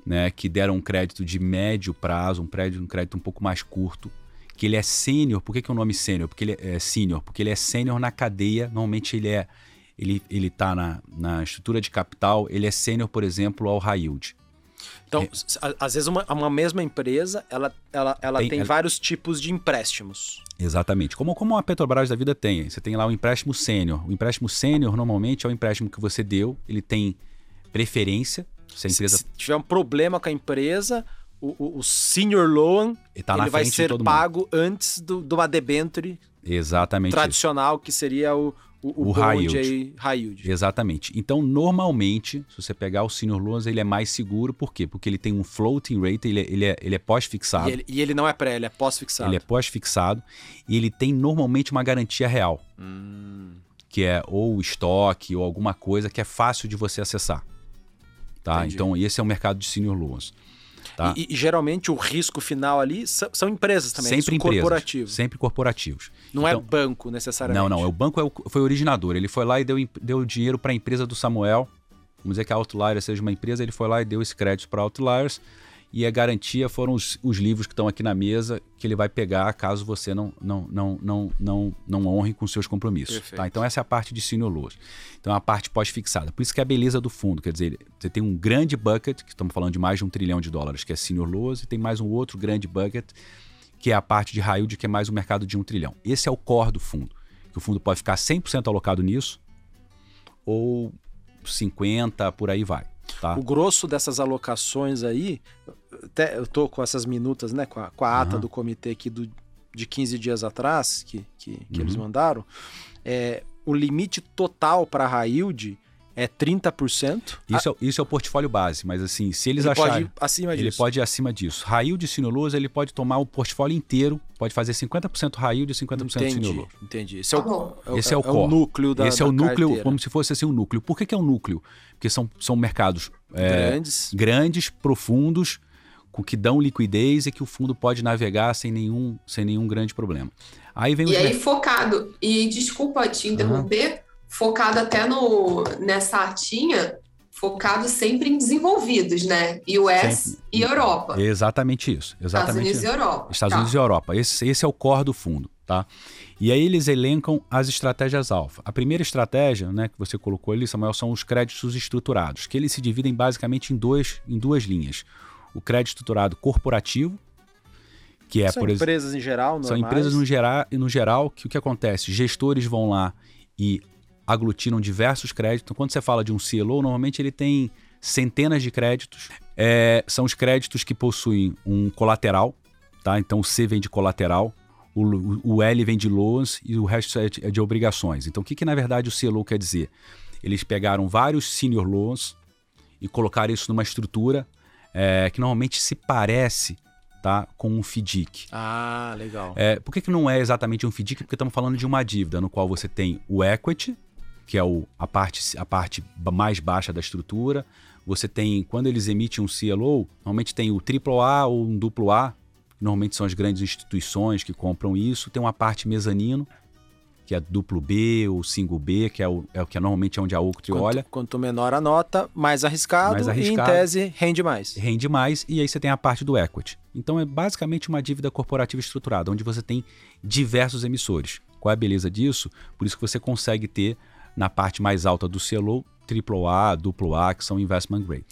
né, que deram um crédito de médio prazo, um crédito, um crédito um pouco mais curto que ele é sênior. Por que, que é o nome sênior? Porque ele é sênior, porque ele é sênior na cadeia. Normalmente ele é ele ele está na, na estrutura de capital. Ele é sênior, por exemplo, ao high yield.
Então, é. às vezes uma, uma mesma empresa, ela, ela, ela tem, tem ela... vários tipos de empréstimos.
Exatamente. Como, como a Petrobras da vida tem. Você tem lá o empréstimo sênior. O empréstimo sênior, normalmente, é o empréstimo que você deu. Ele tem preferência. Se a empresa...
Se tiver um problema com a empresa, o, o, o senior loan
tá
ele vai ser
todo mundo.
pago antes do, de uma debenture
Exatamente. isso.
tradicional, que seria o, o, o,
high yield.
aí, high yield.
Exatamente. Então, normalmente, se você pegar o senior loans, ele é mais seguro. Por quê? Porque ele tem um floating rate, ele é, ele é, ele é pós-fixado.
E ele, e ele não é pré, ele é pós-fixado.
Ele é pós-fixado e ele tem normalmente uma garantia real,
Hum,
que é ou estoque ou alguma coisa que é fácil de você acessar. Tá?
Entendi.
Então, esse é o mercado de senior loans. Tá?
E, e geralmente o risco final ali são, são empresas também,
sempre empresas,
corporativo.
sempre corporativos.
Não é
Então-
banco necessariamente.
Não, não, é o banco é o- foi o originador. Ele foi lá e deu, deu dinheiro para a empresa do Samuel. Vamos dizer que a Outliers seja uma empresa, ele foi lá e deu esse crédito para a Outliers. E a garantia foram os, os livros que estão aqui na mesa que ele vai pegar caso você não, não, não, não, não, não honre com seus compromissos. Tá? Então essa é a parte de senior loans. Então é a parte pós-fixada. Por isso que é a beleza do fundo. Quer dizer, você tem um grande bucket, que estamos falando de mais de um trilhão de dólares, que é senior loans, e tem mais um outro grande bucket, que é a parte de high yield, que é mais o mercado de um trilhão. Esse é o core do fundo. Que o fundo pode ficar 100% alocado nisso, ou 50%, por aí vai. Tá?
O grosso dessas alocações aí, até eu tô com essas minutas, né, com a, com a ata
Aham.
do comitê aqui do, de 15 dias atrás, que, que, que eles
Uhum.
mandaram, é, o limite total para high yield é 30%.
Isso, é, isso é o portfólio base, mas assim, se eles
ele pode
acharem...
ir acima
Ele
disso.
pode ir acima disso. E senior loans, ele pode tomar o portfólio inteiro, pode fazer 50% high yield e 50% senior
Entendi,
loans.
entendi. Esse é,
Tá
o,
bom.
é, o-
Esse é o
é o núcleo da
Esse é o
da
núcleo,
carteira.
como se fosse assim um núcleo. Por que, que é um núcleo? Porque são, são mercados é,
Grandes.
grandes, profundos, com que dão liquidez e que o fundo pode navegar sem nenhum, sem nenhum grande problema. Aí vem
E aí, focado, e desculpa te interromper, focado até no, nessa artinha, focado sempre em desenvolvidos, né? US
Sempre.
e Europa.
Exatamente isso.
Estados
Exatamente
Unidos
isso.
e Europa.
Estados
Tá.
Unidos e Europa. Esse, esse é o core do fundo, tá? E aí eles elencam as estratégias alfa. A primeira estratégia, né, que você colocou ali, Samuel, são os créditos estruturados, que eles se dividem basicamente em, dois, em duas linhas. O crédito estruturado corporativo, que é,
São
por
empresas em geral, normais.
são empresas no geral, no geral que o que acontece? Gestores vão lá e aglutinam diversos créditos. Então, quando você fala de um CLO, normalmente ele tem centenas de créditos. É, são os créditos que possuem um colateral, tá? Então o C vem de colateral, o, o L vem de loans e o resto é de, é de obrigações. Então o que, que na verdade o CLO quer dizer? Eles pegaram vários senior loans e colocaram isso numa estrutura é, que normalmente se parece tá, com um FDIC.
Ah, legal.
É, por que, que não é exatamente um FDIC? Porque estamos falando de uma dívida no qual você tem o equity, que é o, a, parte, a parte mais baixa da estrutura. Você tem, quando eles emitem um CLO, normalmente tem o AAA ou um duplo A, normalmente são as grandes instituições que compram isso. Tem uma parte mezanino, que é duplo B ou single B, que é o, é o que é normalmente onde a
Quanto,
olha.
quanto menor a nota, mais arriscado,
Mais
e
arriscado.
em tese rende mais.
rende mais e aí você tem a parte do equity. Então é basicamente uma dívida corporativa estruturada, onde você tem diversos emissores. Qual é a beleza disso? Por isso que você consegue ter na parte mais alta do CLO, AAA, AA, que são investment grade.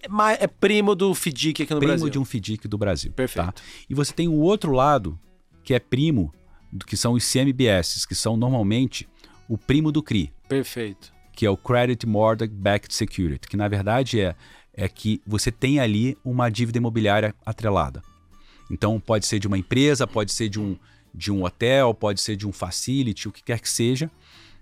É, é primo do FDIC aqui no
primo
Brasil.
de um FDIC do Brasil.
Perfeito.
tá? E você tem o outro lado, que é primo, que são os CMBS, que são normalmente o primo do CRI.
Perfeito.
que é o Credit Mortgage Backed Security, que na verdade é, é que você tem ali uma dívida imobiliária atrelada. Então pode ser de uma empresa, pode ser de um, de um hotel, pode ser de um facility, o que quer que seja.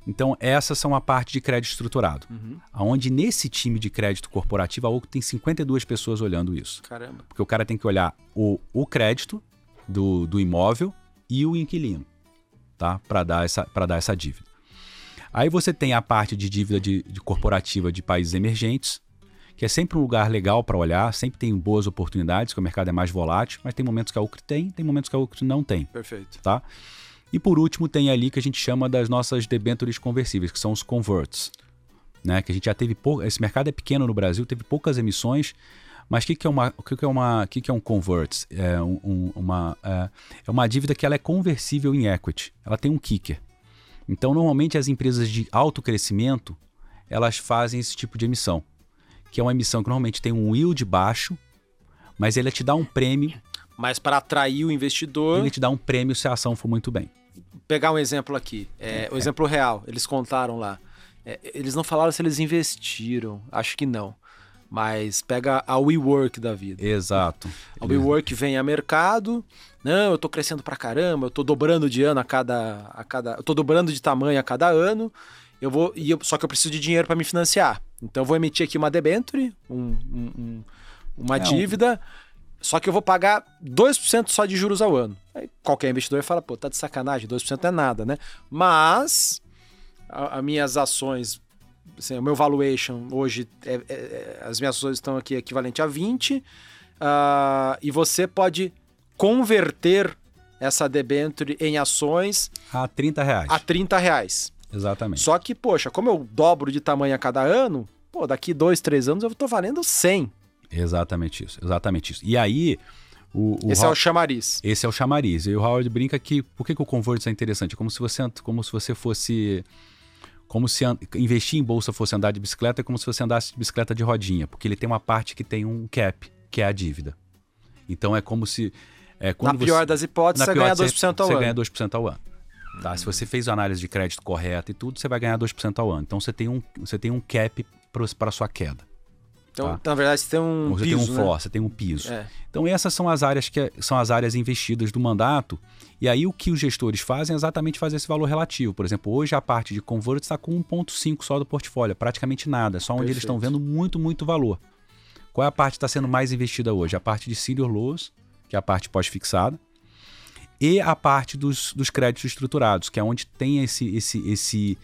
Então essas são a parte de crédito estruturado.
Uhum.
Onde nesse time de crédito corporativo, a OCO tem 52 pessoas olhando isso.
Caramba.
Porque o cara tem que olhar o, o crédito do, do imóvel e o inquilino, tá? Para dar, essa- pra dar essa dívida. Aí você tem a parte de dívida de, de corporativa de países emergentes, que é sempre um lugar legal para olhar, sempre tem boas oportunidades, que o mercado é mais volátil, mas tem momentos que a UCR tem, tem momentos que a UCR não tem,
Perfeito.
tá? E por último tem ali que a gente chama das nossas debêntures conversíveis, que são os converts, né? Que a gente já teve pouco, esse mercado é pequeno no Brasil, teve poucas emissões, mas o que, que é uma, que, que é uma, que, que é um convert? É um- um- uma, é, é uma dívida que ela é conversível em equity. Ela tem um kicker. Então, normalmente as empresas de alto crescimento elas fazem esse tipo de emissão, que é uma emissão que normalmente tem um yield baixo, mas ele te dá um prêmio,
Mas para atrair o investidor,
ele te dá um prêmio se a ação for muito bem.
pegar um exemplo aqui, é, o exemplo real, eles contaram lá. É, eles não falaram se eles investiram, acho que não. Mas pega a WeWork da vida.
Exato.
A WeWork vem a mercado, não, eu tô crescendo pra caramba, eu tô dobrando de ano a cada. A cada eu tô dobrando de tamanho a cada ano. Eu vou. E eu, só que eu preciso de dinheiro para me financiar. Então eu vou emitir aqui uma debenture, um, um, um, uma é, dívida. Só que eu vou pagar 2% só de juros ao ano. Aí qualquer investidor fala, pô, tá de sacanagem, 2% é nada, né? Mas as minhas ações assim, o meu valuation hoje, é, é, é, as minhas ações estão aqui equivalente a 20, uh, ah, e você pode converter essa debenture em ações
a 30 reais.
A 30 reais.
Exatamente.
Só que, poxa, como eu dobro de tamanho a cada ano, pô, daqui dois, três anos eu estou valendo 100.
Exatamente isso, exatamente isso. E aí, o,
o esse é o chamariz.
Esse é o chamariz. E o Howard brinca que por que, que o convert é interessante? Como se você, como se você fosse como se investir em bolsa fosse andar de bicicleta, é como se você andasse de bicicleta de rodinha, porque ele tem uma parte que tem um cap, que é a dívida. Então é como se. É,
na pior você, das hipóteses, você ganha 2%
você,
ao
você
ano.
Você ganha 2% ao ano. Tá? Se você fez a análise de crédito correta e tudo, você vai ganhar 2% ao ano. Então você tem um, você tem um cap para a sua queda.
Então, tá? na verdade, você tem um
você
piso,
tem um
né?
floor, você tem um piso. É. Então essas são as áreas que são as áreas investidas do mandato. E aí o que os gestores fazem é exatamente fazer esse valor relativo. Por exemplo, hoje a parte de convert está com 1.5 só do portfólio, praticamente nada, só onde Perfeito. eles estão vendo muito, muito valor. Qual é a parte que está sendo mais investida hoje? A parte de senior loans, que é a parte pós-fixada, e a parte dos, dos créditos estruturados, que é onde tem esse, esse, esse,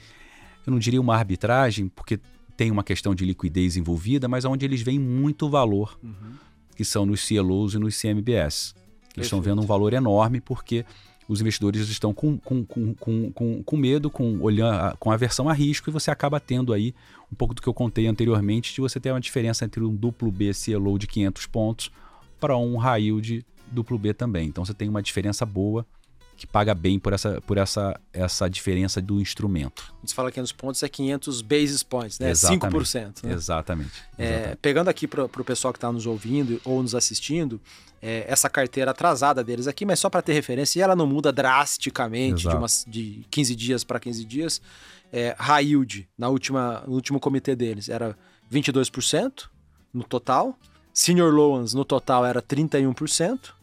eu não diria uma arbitragem, porque tem uma questão de liquidez envolvida, mas onde eles veem muito valor, uhum. que são nos CLOs e nos CMBS. Eles estão vendo um valor enorme porque os investidores estão com, com, com, com, com medo, com, olhando, com aversão a risco, e você acaba tendo aí um pouco do que eu contei anteriormente, de você ter uma diferença entre um duplo B CLO de 500 pontos para um high yield duplo B também. Então você tem uma diferença boa que paga bem por essa, por essa, essa diferença do instrumento.
Você fala que nos pontos é 500 basis points, né?
Exatamente.
5%.
Né? Exatamente.
É,
Exatamente.
Pegando aqui para o pessoal que está nos ouvindo ou nos assistindo, é, essa carteira atrasada deles aqui, mas só para ter referência, e ela não muda drasticamente de, umas, de 15 dias para 15 dias. É, high yield, na última, no último comitê deles, era 22% no total. Senior loans no total era 31%.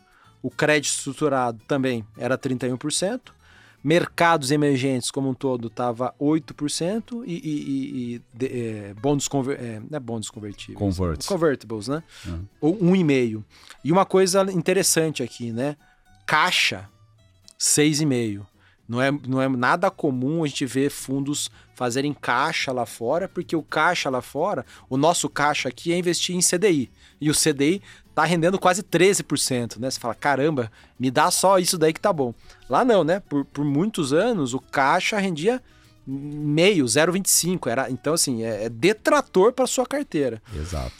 O crédito estruturado também era 31%. Mercados emergentes como um todo estava 8% e, e, e, de, é, bônus, conver, é, não é bônus convertíveis.
Converts.
Convertibles, né? Uhum. Ou 1,5%. E uma coisa interessante aqui, né? Caixa, 6,5%. Não é, não é nada comum a gente ver fundos fazerem caixa lá fora, porque o caixa lá fora, o nosso caixa aqui é investir em CDI. E o CDI tá rendendo quase 13%, né? Você fala, caramba, me dá só isso daí que tá bom. Lá não, né? Por, por muitos anos, o caixa rendia meio, 0,25. Era, então, assim, é, é detrator para sua carteira.
Exato.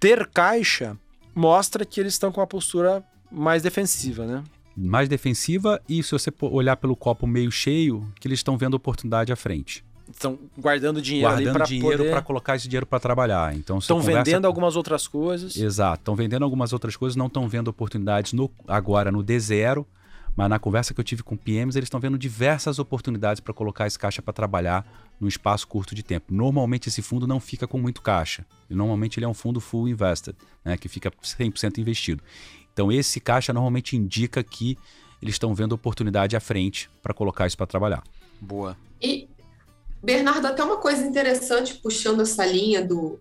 Ter caixa mostra que eles estão com uma postura mais defensiva, né?
Mais defensiva e se você olhar pelo copo meio cheio, que eles estão vendo oportunidade à frente
estão guardando dinheiro
guardando
ali para
dinheiro
poder...
para colocar esse dinheiro para trabalhar. Então
estão vendendo com... algumas outras coisas.
Exato, estão vendendo algumas outras coisas, não estão vendo oportunidades no agora no D0, mas na conversa que eu tive com PMs, eles estão vendo diversas oportunidades para colocar esse caixa para trabalhar num espaço curto de tempo. Normalmente esse fundo não fica com muito caixa. Normalmente ele é um fundo full invested, né, que fica 100% investido. Então esse caixa normalmente indica que eles estão vendo oportunidade à frente para colocar isso para trabalhar.
Boa.
E Bernardo, até uma coisa interessante, puxando essa linha do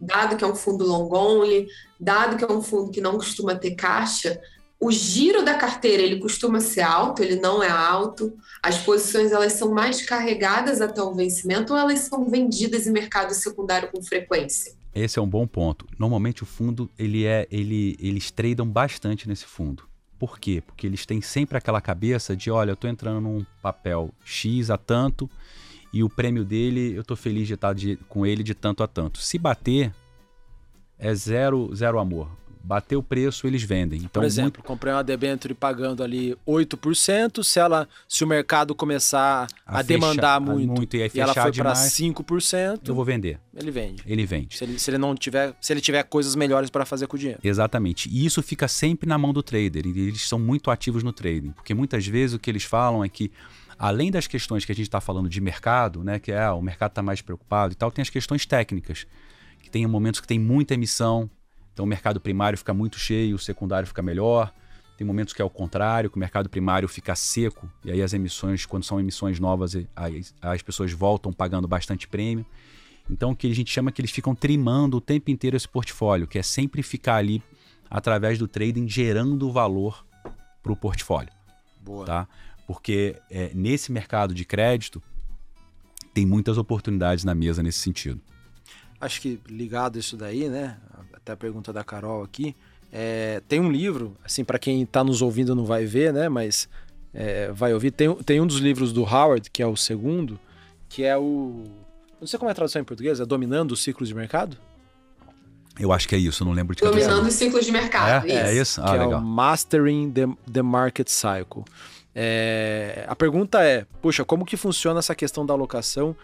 dado que é um fundo long only, dado que é um fundo que não costuma ter caixa, o giro da carteira ele costuma ser alto, ele não é alto. As posições elas são mais carregadas até o vencimento ou elas são vendidas em mercado secundário com frequência?
Esse é um bom ponto. Normalmente o fundo ele é ele eles tradam bastante nesse fundo. Por quê? Porque eles têm sempre aquela cabeça de, olha, eu estou entrando num papel X a tanto e o prêmio dele, eu tô feliz de estar de, com ele de tanto a tanto. Se bater, é zero, zero amor. Bater o preço, eles vendem. Então,
Por exemplo, muito... comprei uma debenture pagando ali 8%, se ela se o mercado começar a, a demandar muito, muito, e, e ela foi para 5%,
eu vou vender.
Ele vende.
Ele vende.
Se ele, se ele não tiver, se ele tiver coisas melhores para fazer com o dinheiro.
Exatamente. E isso fica sempre na mão do trader. E eles são muito ativos no trading, porque muitas vezes o que eles falam é que além das questões que a gente está falando de mercado, né, que é ah, o mercado está mais preocupado e tal, tem as questões técnicas, que tem momentos que tem muita emissão, então o mercado primário fica muito cheio, o secundário fica melhor. Tem momentos que é o contrário, que o mercado primário fica seco, e aí as emissões, quando são emissões novas, as, as pessoas voltam pagando bastante prêmio. Então, o que a gente chama é que eles ficam trimando o tempo inteiro esse portfólio, que é sempre ficar ali através do trading gerando valor para o portfólio. Boa. Tá? Porque é, nesse mercado de crédito tem muitas oportunidades na mesa nesse sentido.
Acho que ligado isso daí, né? Até a pergunta da Carol aqui. É, tem um livro, assim, para quem está nos ouvindo não vai ver, né? Mas é, vai ouvir. Tem, tem um dos livros do Howard, que é o segundo, que é o. Não sei como é a tradução em português, é Dominando os Ciclos de Mercado?
Eu acho que é isso, eu não lembro de
Dominando os ciclos de mercado.
É, é isso?
Ah, que legal. é o Mastering the, the Market Cycle. É, a pergunta é, puxa, como que funciona essa questão da alocação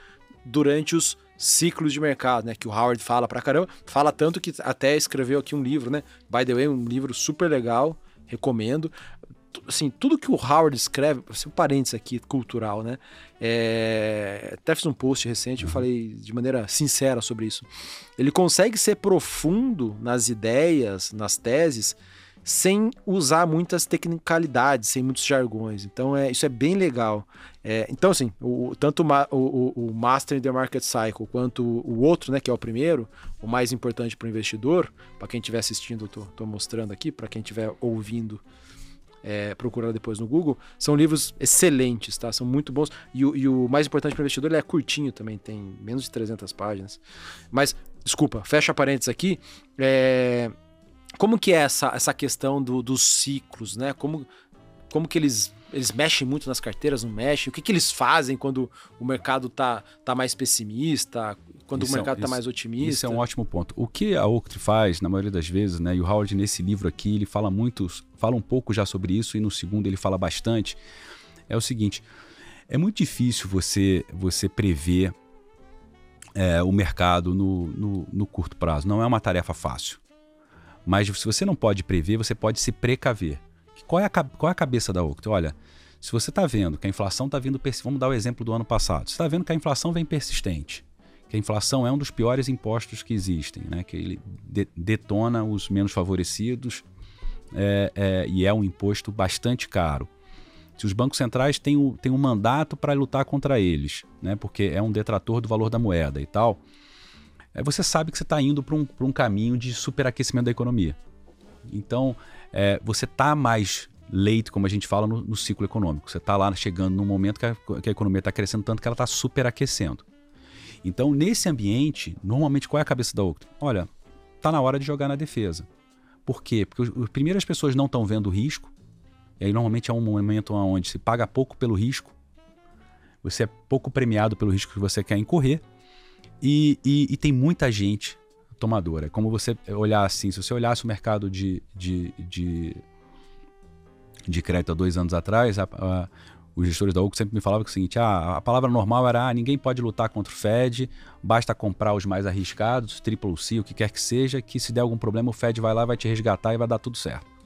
durante os ciclos de mercado, né? Que o Howard fala pra caramba, fala tanto que até escreveu aqui um livro, né? By the way, um livro super legal, recomendo. Assim, tudo que o Howard escreve, assim, um parênteses aqui, cultural, né? É, até fiz um post recente, eu falei de maneira sincera sobre isso. Ele consegue ser profundo nas ideias, nas teses, sem usar muitas tecnicalidades, sem muitos jargões. Então, é, isso é bem legal. É, então, assim, o, tanto o, o, o Master in the Market Cycle quanto o outro, né, que é o primeiro, o mais importante para o investidor, para quem estiver assistindo, eu tô, tô mostrando aqui, para quem estiver ouvindo, é, procurar depois no Google, são livros excelentes, tá? São muito bons. E, o, e o mais importante para o investidor, ele é curtinho também, tem menos de 300 páginas. Mas, desculpa, fecha parênteses aqui. É, como que é essa, essa questão do, dos ciclos, né? Como, como que eles eles mexem muito nas carteiras, não mexem? O que, que eles fazem quando o mercado tá, tá mais pessimista, quando isso o mercado está é, mais otimista?
Isso é um ótimo ponto. O que a Oaktree faz, na maioria das vezes, né, e o Howard nesse livro aqui, ele fala muito, fala um pouco já sobre isso, e no segundo ele fala bastante, é o seguinte, é muito difícil você, você prever é, o mercado no, no, no curto prazo, não é uma tarefa fácil. Mas se você não pode prever, você pode se precaver. Qual é a, qual é a cabeça da Octo? Olha, se você está vendo que a inflação está vindo, vamos dar o exemplo do ano passado, você está vendo que a inflação vem persistente, que a inflação é um dos piores impostos que existem, né? que ele de, detona os menos favorecidos é, é, e é um imposto bastante caro. Se os bancos centrais têm, o, têm um mandato para lutar contra eles, né? porque é um detrator do valor da moeda e tal, é, você sabe que você está indo para um, um caminho de superaquecimento da economia. Então, é, você está mais leito, como a gente fala, no, no ciclo econômico. Você está lá chegando num momento que a, que a economia está crescendo tanto que ela está superaquecendo. Então, nesse ambiente, normalmente qual é a cabeça da outra? Olha, está na hora de jogar na defesa. Por quê? Porque as pessoas não estão vendo o risco, e aí normalmente é um momento onde se paga pouco pelo risco, você é pouco premiado pelo risco que você quer incorrer, e, e, e, tem muita gente tomadora. É como você olhar assim, se você olhasse o mercado de, de, de, de crédito há dois anos atrás, a, a, os gestores da UCO sempre me falavam é o seguinte: ah, a palavra normal era ah, ninguém pode lutar contra o Fed, basta comprar os mais arriscados, triple C, o que quer que seja, que se der algum problema o Fed vai lá, vai te resgatar e vai dar tudo certo.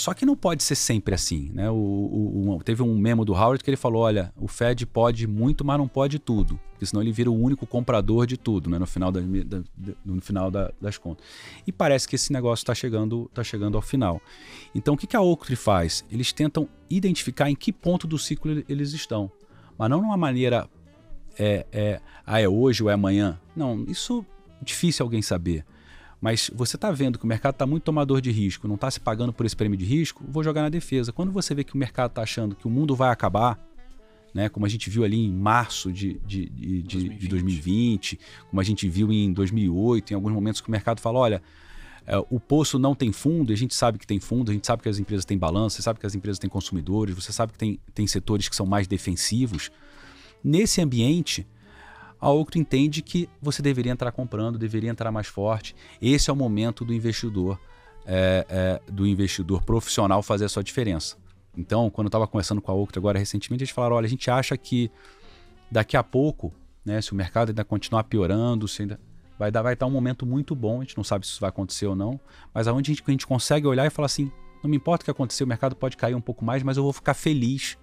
Só que não pode ser sempre assim, né? O, o, o, teve um memo do Howard que ele falou, olha, o Fed pode muito, mas não pode tudo, porque senão ele vira o único comprador de tudo, né? No final, da, da, no final da, das contas. E parece que esse negócio está chegando, tá chegando ao final. Então, o que, que a Oaktree faz? Eles tentam identificar em que ponto do ciclo eles estão, mas não de uma maneira, é, é, ah, é hoje ou é amanhã. Não, isso é difícil alguém saber. Mas você está vendo que o mercado está muito tomador de risco, não está se pagando por esse prêmio de risco, vou jogar na defesa. Quando você vê que o mercado está achando que o mundo vai acabar, né, como a gente viu ali em março de, de, de, 2020. de 2020, como a gente viu em 2008, em alguns momentos que o mercado fala, olha, é, o poço não tem fundo, e a gente sabe que tem fundo, a gente sabe que as empresas têm balanço, você sabe que as empresas têm consumidores, você sabe que tem, tem setores que são mais defensivos. Nesse ambiente, a outro entende que você deveria entrar comprando, deveria entrar mais forte. Esse é o momento do investidor, é, é, do investidor profissional fazer a sua diferença. Então, quando eu estava conversando com a Octo agora recentemente, eles falaram: olha, a gente acha que daqui a pouco, né, se o mercado ainda continuar piorando, se ainda vai dar, vai estar um momento muito bom. A gente não sabe se isso vai acontecer ou não, mas aonde a gente, a gente consegue olhar e falar assim: não me importa o que acontecer, o mercado pode cair um pouco mais, mas eu vou ficar feliz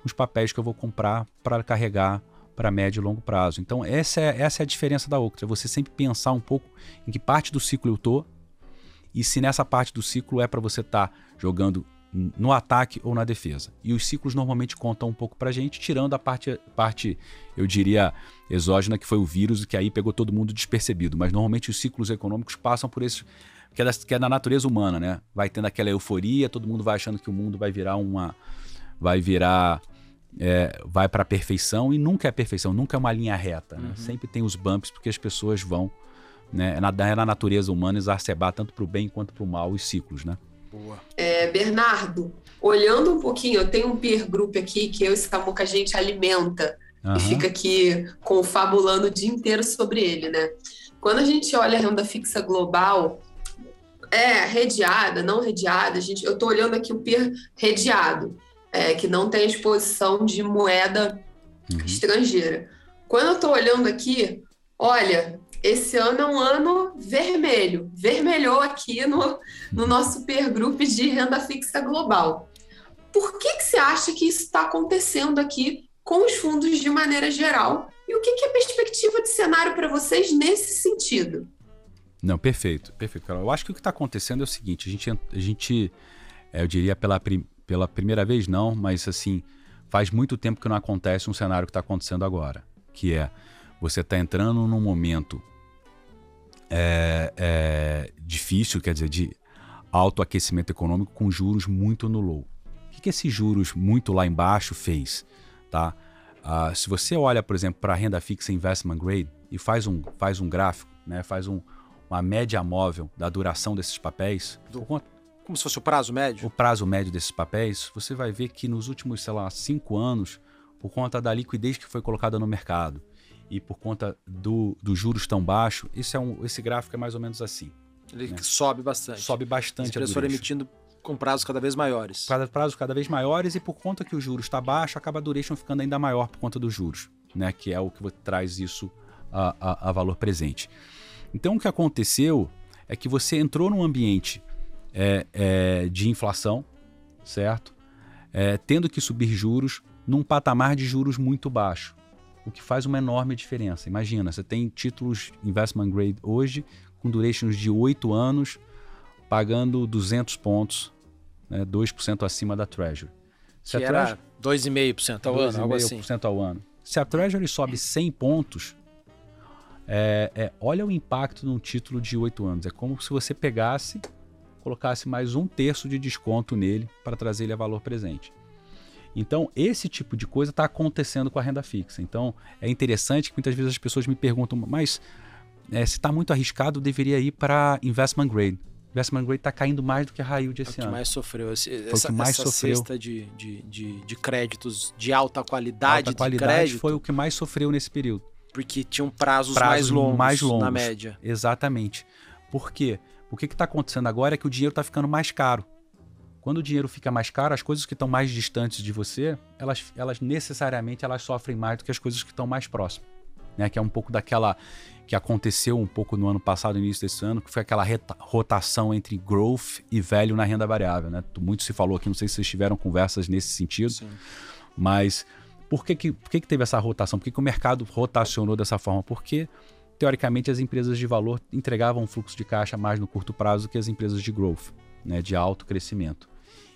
com os papéis que eu vou comprar para carregar para médio e longo prazo. Então, essa é, essa é a diferença da Octra. Você sempre pensar um pouco em que parte do ciclo eu estou e se nessa parte do ciclo é para você estar tá jogando no ataque ou na defesa. E os ciclos normalmente contam um pouco para gente, tirando a parte, parte, eu diria, exógena, que foi o vírus, que aí pegou todo mundo despercebido. Mas normalmente os ciclos econômicos passam por esse. Que é, da, que é da natureza humana, né? Vai tendo aquela euforia, todo mundo vai achando que o mundo vai virar uma. Vai virar é, vai para a perfeição e nunca é perfeição, nunca é uma linha reta. Né? Uhum. Sempre tem os bumps porque as pessoas vão, né? É na, é na natureza humana exacerbar tanto para o bem quanto para o mal os ciclos, né?
Boa. É, Bernardo, olhando um pouquinho, eu tenho um peer group aqui que eu e Samuca a gente alimenta uhum. e fica aqui confabulando o dia inteiro sobre ele, né? Quando a gente olha a renda fixa global, é redeada, não redeada, gente, eu estou olhando aqui o peer redeado é, que não tem exposição de moeda uhum. estrangeira. Quando eu estou olhando aqui, olha, esse ano é um ano vermelho, vermelhou aqui no, no nosso peer group de renda fixa global. Por que, que você acha que isso está acontecendo aqui com os fundos de maneira geral? E o que, que é a perspectiva de cenário para vocês nesse sentido?
Não, perfeito, perfeito, Carol. Eu acho que o que está acontecendo é o seguinte: a gente, a gente é, eu diria, pela, prim, pela primeira vez não, mas assim, faz muito tempo que não acontece um cenário que está acontecendo agora, que é você está entrando num momento é, é, difícil, quer dizer, de alto aquecimento econômico com juros muito no low. O que, que esses juros muito lá embaixo fez? Tá? Uh, se você olha, por exemplo, para a renda fixa investment grade e faz um, faz um gráfico, né, faz um, uma média móvel da duração desses papéis,
do, como se fosse o prazo médio?
O prazo médio desses papéis, você vai ver que nos últimos, sei lá, cinco anos, por conta da liquidez que foi colocada no mercado e por conta do, dos juros tão baixos, esse, é um, esse gráfico é mais ou menos assim.
Ele né? sobe bastante.
Sobe bastante. As
empresas foram emitindo com prazos cada vez maiores.
Cada prazos cada vez maiores e por conta que o juros está baixo, acaba a duration ficando ainda maior por conta dos juros, né? Que é o que traz isso a, a, a valor presente. Então o que aconteceu é que você entrou num ambiente é, é, de inflação, certo? É, tendo que subir juros num patamar de juros muito baixo, o que faz uma enorme diferença. Imagina, você tem títulos investment grade hoje com durations de 8 anos, pagando 200 pontos, né, 2% acima da Treasury.
Se que a era 2,5% ao ano, algo assim.
ao ano. Se a Treasury sobe 100 pontos, é, é, olha o impacto num título de 8 anos. É como se você pegasse colocasse mais um terço de desconto nele para trazer ele a valor presente. Então, esse tipo de coisa está acontecendo com a renda fixa. Então, é interessante que muitas vezes as pessoas me perguntam, mas é, se está muito arriscado, deveria ir para investment grade. Investment grade está caindo mais do que a high yield esse
é o
que
mais sofreu. Esse, foi essa, o que mais essa sofreu. cesta de, de, de, de, créditos de alta qualidade, alta qualidade crédito,
foi o que mais sofreu nesse período.
Porque tinham prazos, prazos mais, longos mais longos na média.
Exatamente. Por quê? O que está acontecendo agora é que o dinheiro está ficando mais caro. Quando o dinheiro fica mais caro, as coisas que estão mais distantes de você, elas, elas necessariamente elas sofrem mais do que as coisas que estão mais próximas. Né? Que é um pouco daquela que aconteceu um pouco no ano passado, início desse ano, que foi aquela rotação entre growth e velho na renda variável. Né? Muito se falou aqui, não sei se vocês tiveram conversas nesse sentido, Sim. mas por que, que, por que, que teve essa rotação? Por que, que o mercado rotacionou dessa forma? Porque teoricamente, as empresas de valor entregavam um fluxo de caixa mais no curto prazo que as empresas de growth, né, de alto crescimento.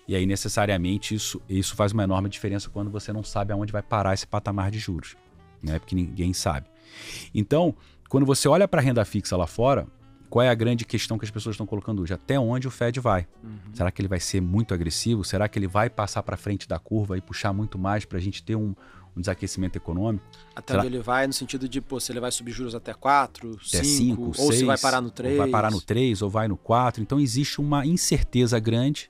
E aí, necessariamente, isso, isso faz uma enorme diferença quando você não sabe aonde vai parar esse patamar de juros, né, porque ninguém sabe. Então, quando você olha para a renda fixa lá fora, qual é a grande questão que as pessoas estão colocando hoje? Até onde o Fed vai? Uhum. Será que ele vai ser muito agressivo? Será que ele vai passar para frente da curva e puxar muito mais para a gente ter um, um desaquecimento econômico.
Até onde ele vai, no sentido de, pô, se ele vai subir juros até 4, 5, ou 6, se vai parar no 3.
Vai parar no 3 ou vai no 4. Então existe uma incerteza grande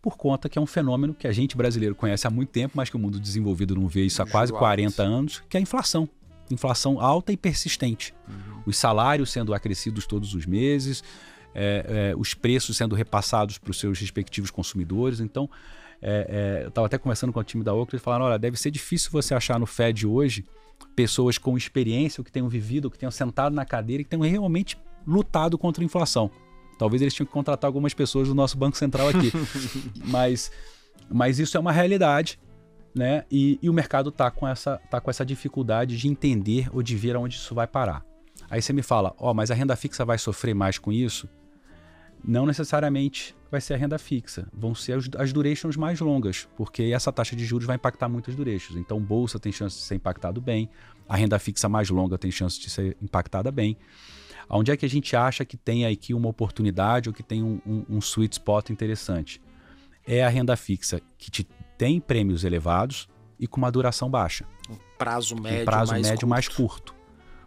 por conta que é um fenômeno que a gente brasileiro conhece há muito tempo, mas que o mundo desenvolvido não vê isso há quase 40 anos, que é a inflação. Inflação alta e persistente. Uhum. Os salários sendo acrescidos todos os meses, é, é, os preços sendo repassados para os seus respectivos consumidores. Então, é, é, eu estava até conversando com o time da Oakley e falaram: olha, deve ser difícil você achar no Fed hoje pessoas com experiência, que tenham vivido, que tenham sentado na cadeira e que tenham realmente lutado contra a inflação. Talvez eles tinham que contratar algumas pessoas do nosso Banco Central aqui. [laughs] mas, mas isso é uma realidade. né? E, e o mercado está com, essa, tá com essa dificuldade de entender ou de ver aonde isso vai parar. Aí você me fala, ó, oh, mas a renda fixa vai sofrer mais com isso? Não necessariamente vai ser a renda fixa, vão ser as, as durations mais longas, porque essa taxa de juros vai impactar muitas durations. Então, bolsa tem chance de ser impactado bem, a renda fixa mais longa tem chance de ser impactada bem. Onde é que a gente acha que tem aqui uma oportunidade ou que tem um, um, um sweet spot interessante? É a renda fixa, que te tem prêmios elevados e com uma duração baixa.
Um prazo médio,
um prazo
mais,
médio
curto.
mais curto.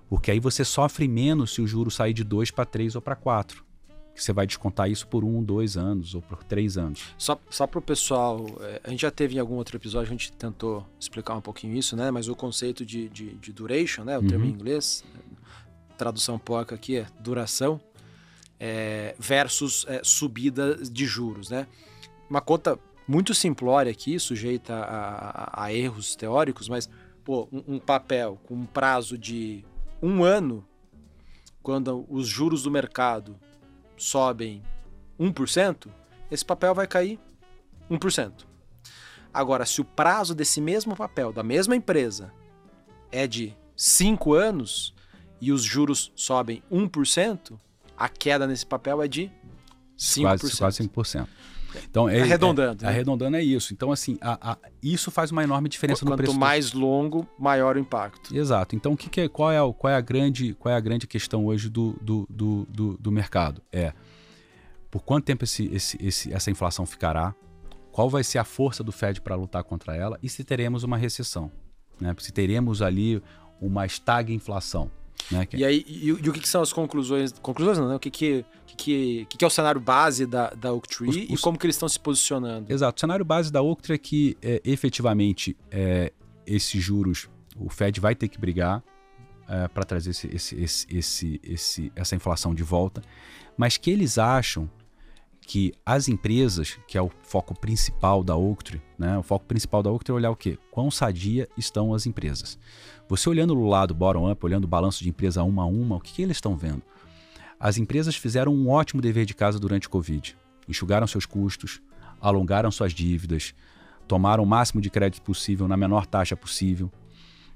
Porque aí você sofre menos se o juro sair de 2 para 3 ou para 4. Que você vai descontar isso por um, dois anos ou por três anos.
Só, só para o pessoal, é, a gente já teve em algum outro episódio, a gente tentou explicar um pouquinho isso, né? Mas o conceito de, de, de duration, né? O uhum. termo em inglês, tradução poca aqui é duração, é, versus é, subida de juros, né? Uma conta muito simplória aqui, sujeita a, a, a erros teóricos, mas pô, um, um, papel com um prazo de um ano, quando os juros do mercado sobem 1%, esse papel vai cair 1%. Agora, se o prazo desse mesmo papel, da mesma empresa, é de 5 anos e os juros sobem 1%, a queda nesse papel é de 5%.
Quase, quase 5%. Então, é,
arredondando.
É, né? Arredondando é isso. Então, assim, a, a, isso faz uma enorme diferença
Quanto
no preço.
Quanto mais do... longo, maior o impacto.
Exato. Então, o que, que é, qual, é, qual, é a grande, qual é a grande questão hoje do, do, do, do, do mercado? É por quanto tempo esse, esse, esse, essa inflação ficará? Qual vai ser a força do Fed para lutar contra ela? E se teremos uma recessão? Né? Se teremos ali uma estagflação. Né?
E aí, e, e, o que, que, são as conclusões? Conclusões não, né? O que, que, que, que, é o cenário base da, da Oaktree os, os... e como que eles estão se posicionando?
Exato. O cenário base da Oaktree é que é, efetivamente é, esses juros, o Fed vai ter que brigar é, para trazer esse, esse, esse, esse, esse, essa inflação de volta, mas que eles acham que as empresas, que é o foco principal da Oaktree, né? O foco principal da Oaktree é olhar o quê? Quão sadia estão as empresas. Você olhando no lado bottom-up, olhando o balanço de empresa uma a uma, o que, que eles estão vendo? As empresas fizeram um ótimo dever de casa durante o Covid. Enxugaram seus custos, alongaram suas dívidas, tomaram o máximo de crédito possível na menor taxa possível.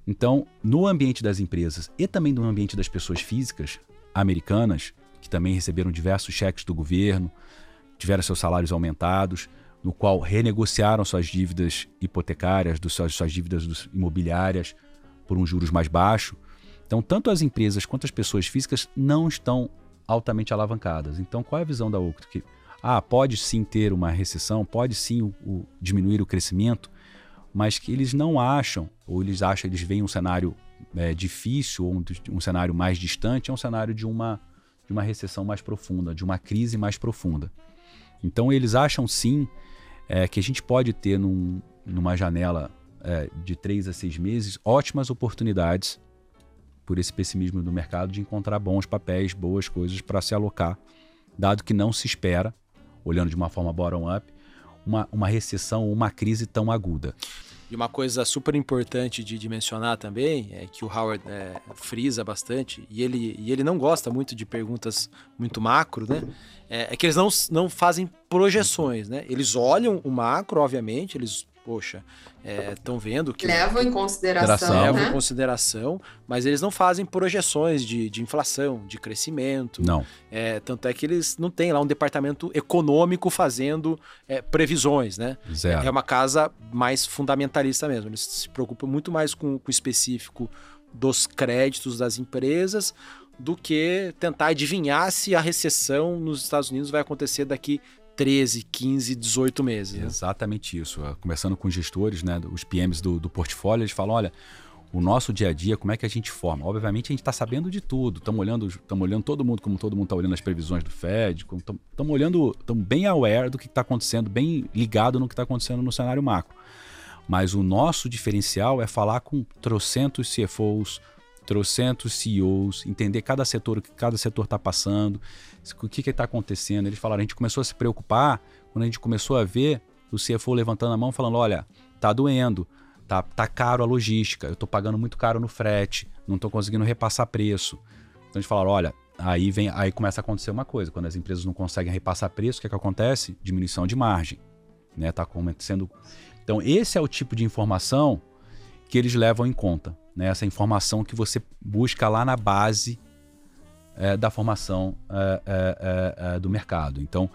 Então, no ambiente das empresas e também no ambiente das pessoas físicas americanas, que também receberam diversos cheques do governo, tiveram seus salários aumentados, no qual renegociaram suas dívidas hipotecárias, suas dívidas imobiliárias por um juros mais baixo. Então, tanto as empresas quanto as pessoas físicas não estão altamente alavancadas. Então, qual é a visão da Octo? Que, ah, pode sim ter uma recessão, pode sim o, o, diminuir o crescimento, mas que eles não acham, ou eles acham, eles veem um cenário é, difícil, ou um, um cenário mais distante, é um cenário de uma, de uma recessão mais profunda, de uma crise mais profunda. Então eles acham sim é, que a gente pode ter num, numa janela é, de três a seis meses ótimas oportunidades por esse pessimismo do mercado de encontrar bons papéis, boas coisas para se alocar, dado que não se espera, olhando de uma forma bottom-up, uma, uma recessão ou uma crise tão aguda.
E uma coisa super importante de, mencionar também é que o Howard é, frisa bastante, e ele, e ele não gosta muito de perguntas muito macro, né? É, é que eles não, não fazem projeções, né? Eles olham o macro, obviamente, eles poxa, estão é, vendo que.
Levam em consideração. Levam
né? em consideração, mas eles não fazem projeções de, de inflação, de crescimento.
Não.
É, tanto é que eles não têm lá um departamento econômico fazendo é, previsões, né?
Zero.
É uma casa mais fundamentalista mesmo. Eles se preocupam muito mais com, com o específico dos créditos das empresas do que tentar adivinhar se a recessão nos Estados Unidos vai acontecer daqui 13, 15, 18 meses. Né?
Exatamente isso. Conversando com os gestores, né, os PMs do, do portfólio, eles falam: olha, o nosso dia a dia, como é que a gente forma? Obviamente a gente está sabendo de tudo, estamos olhando, olhando todo mundo como todo mundo está olhando as previsões do Fed, estamos olhando, estamos bem aware do que está acontecendo, bem ligado no que está acontecendo no cenário macro. Mas o nosso diferencial é falar com trocentos CFOs, trocentos CEOs, entender cada setor, o que cada setor está passando, o que está acontecendo. Eles falaram, a gente começou a se preocupar quando a gente começou a ver o CFO levantando a mão falando, olha, tá doendo, tá, tá caro a logística, eu estou pagando muito caro no frete, não estou conseguindo repassar preço. Então eles falaram, olha, aí vem, aí começa a acontecer uma coisa, quando as empresas não conseguem repassar preço, o que, é que acontece? Diminuição de margem. né? Tá acontecendo. Então esse é o tipo de informação que eles levam em conta, né? Essa informação que você busca lá na base é, da formação é, é, é, é do mercado. Então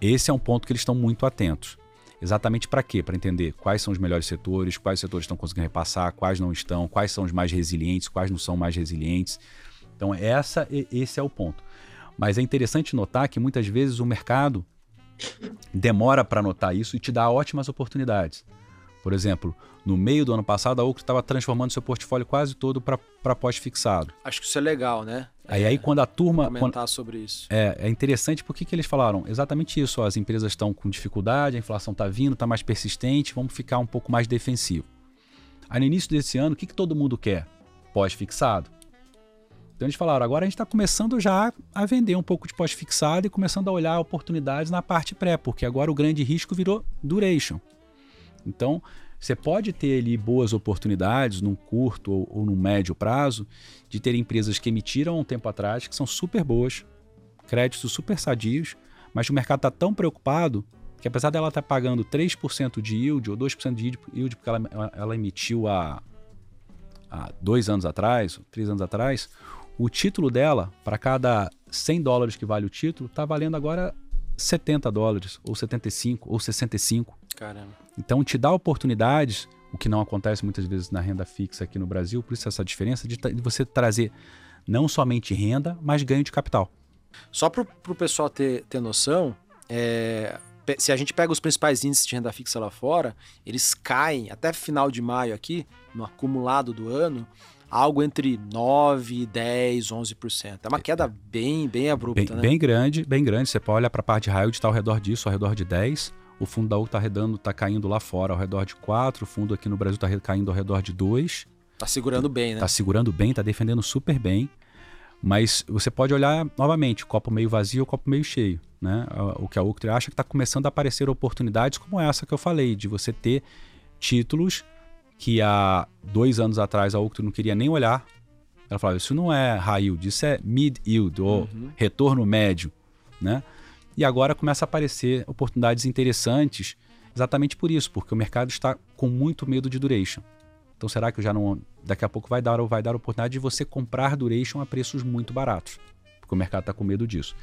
esse é um ponto que eles estão muito atentos. Exatamente para quê? Para entender quais são os melhores setores, quais setores estão conseguindo repassar, quais não estão, quais são os mais resilientes, quais não são mais resilientes. Então, essa, esse é o ponto. Mas é interessante notar que muitas vezes o mercado demora para notar isso e te dá ótimas oportunidades. Por exemplo, no meio do ano passado, a Ocre estava transformando seu portfólio quase todo para pós-fixado.
Acho que isso é legal, né?
Aí, é, aí quando a turma.
Comentar
quando,
sobre isso.
É, é interessante porque que eles falaram exatamente isso. Ó, as empresas estão com dificuldade, a inflação está vindo, está mais persistente, vamos ficar um pouco mais defensivo. Aí no início desse ano, o que, que todo mundo quer? Pós-fixado. Então eles falaram, agora a gente está começando já a vender um pouco de pós-fixado e começando a olhar oportunidades na parte pré, porque agora o grande risco virou duration. Então, você pode ter ali boas oportunidades num curto ou, ou médio prazo de ter empresas que emitiram um tempo atrás que são super boas, créditos super sadios, mas o mercado está tão preocupado que apesar dela estar tá pagando 3% de yield ou 2% de yield porque ela, ela emitiu há, há dois anos atrás, três anos atrás, o título dela, para cada 100 dólares que vale o título, está valendo agora 70 dólares, ou 75, ou 65.
Caramba.
Então te dá oportunidades, o que não acontece muitas vezes na renda fixa aqui no Brasil, por isso essa diferença de, de você trazer não somente renda, mas ganho de capital.
Só para o pessoal ter, ter noção, é, se a gente pega os principais índices de renda fixa lá fora, eles caem até final de maio aqui, no acumulado do ano, algo entre 9, 10, 11%. É uma queda bem, bem abrupta,
bem,
né?
Bem grande, bem grande. Você pode olhar para a parte de raio está ao redor disso, ao redor de 10. O fundo da U está redando, tá caindo lá fora ao redor de 4. O fundo aqui no Brasil está caindo ao redor de 2.
Tá segurando bem, né?
Está segurando bem, está defendendo super bem. Mas você pode olhar novamente, copo meio vazio ou copo meio cheio. Né? O que a Uctre acha que está começando a aparecer oportunidades como essa que eu falei, de você ter títulos que há dois anos atrás a Octo não queria nem olhar. Ela falava, isso não é high yield, isso é mid yield, ou uhum. retorno médio, né? E agora começa a aparecer oportunidades interessantes exatamente por isso, porque o mercado está com muito medo de duration. Então será que já não daqui a pouco vai dar ou vai dar a oportunidade de você comprar duration a preços muito baratos, porque o mercado está com medo disso.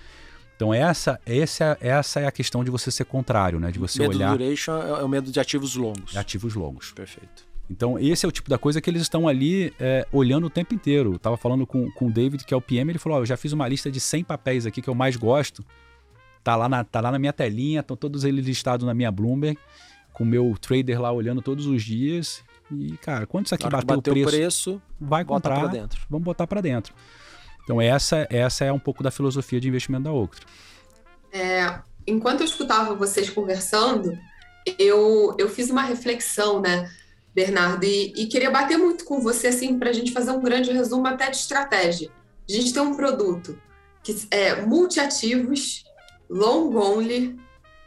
Então essa, essa, essa é a questão de você ser contrário, né? De você
medo
olhar.
Medo duration é o medo de ativos longos. De
ativos longos.
Perfeito.
Então, esse é o tipo da coisa que eles estão ali é, olhando o tempo inteiro. Eu tava falando com, com o David, que é o PM, ele falou: oh, eu já fiz uma lista de 100 papéis aqui que eu mais gosto. Tá lá na, tá lá na minha telinha, estão todos eles listados na minha Bloomberg, com o meu trader lá olhando todos os dias. E, cara, quando isso aqui bater o preço, o preço, vai comprar, dentro. vamos botar para dentro. Então, essa, essa é um pouco da filosofia de investimento da Octra.
É, enquanto eu escutava vocês conversando, eu, eu fiz uma reflexão, né? Bernardo, e, e queria bater muito com você assim para a gente fazer um grande resumo até de estratégia. A gente tem um produto que é multiativos, long only,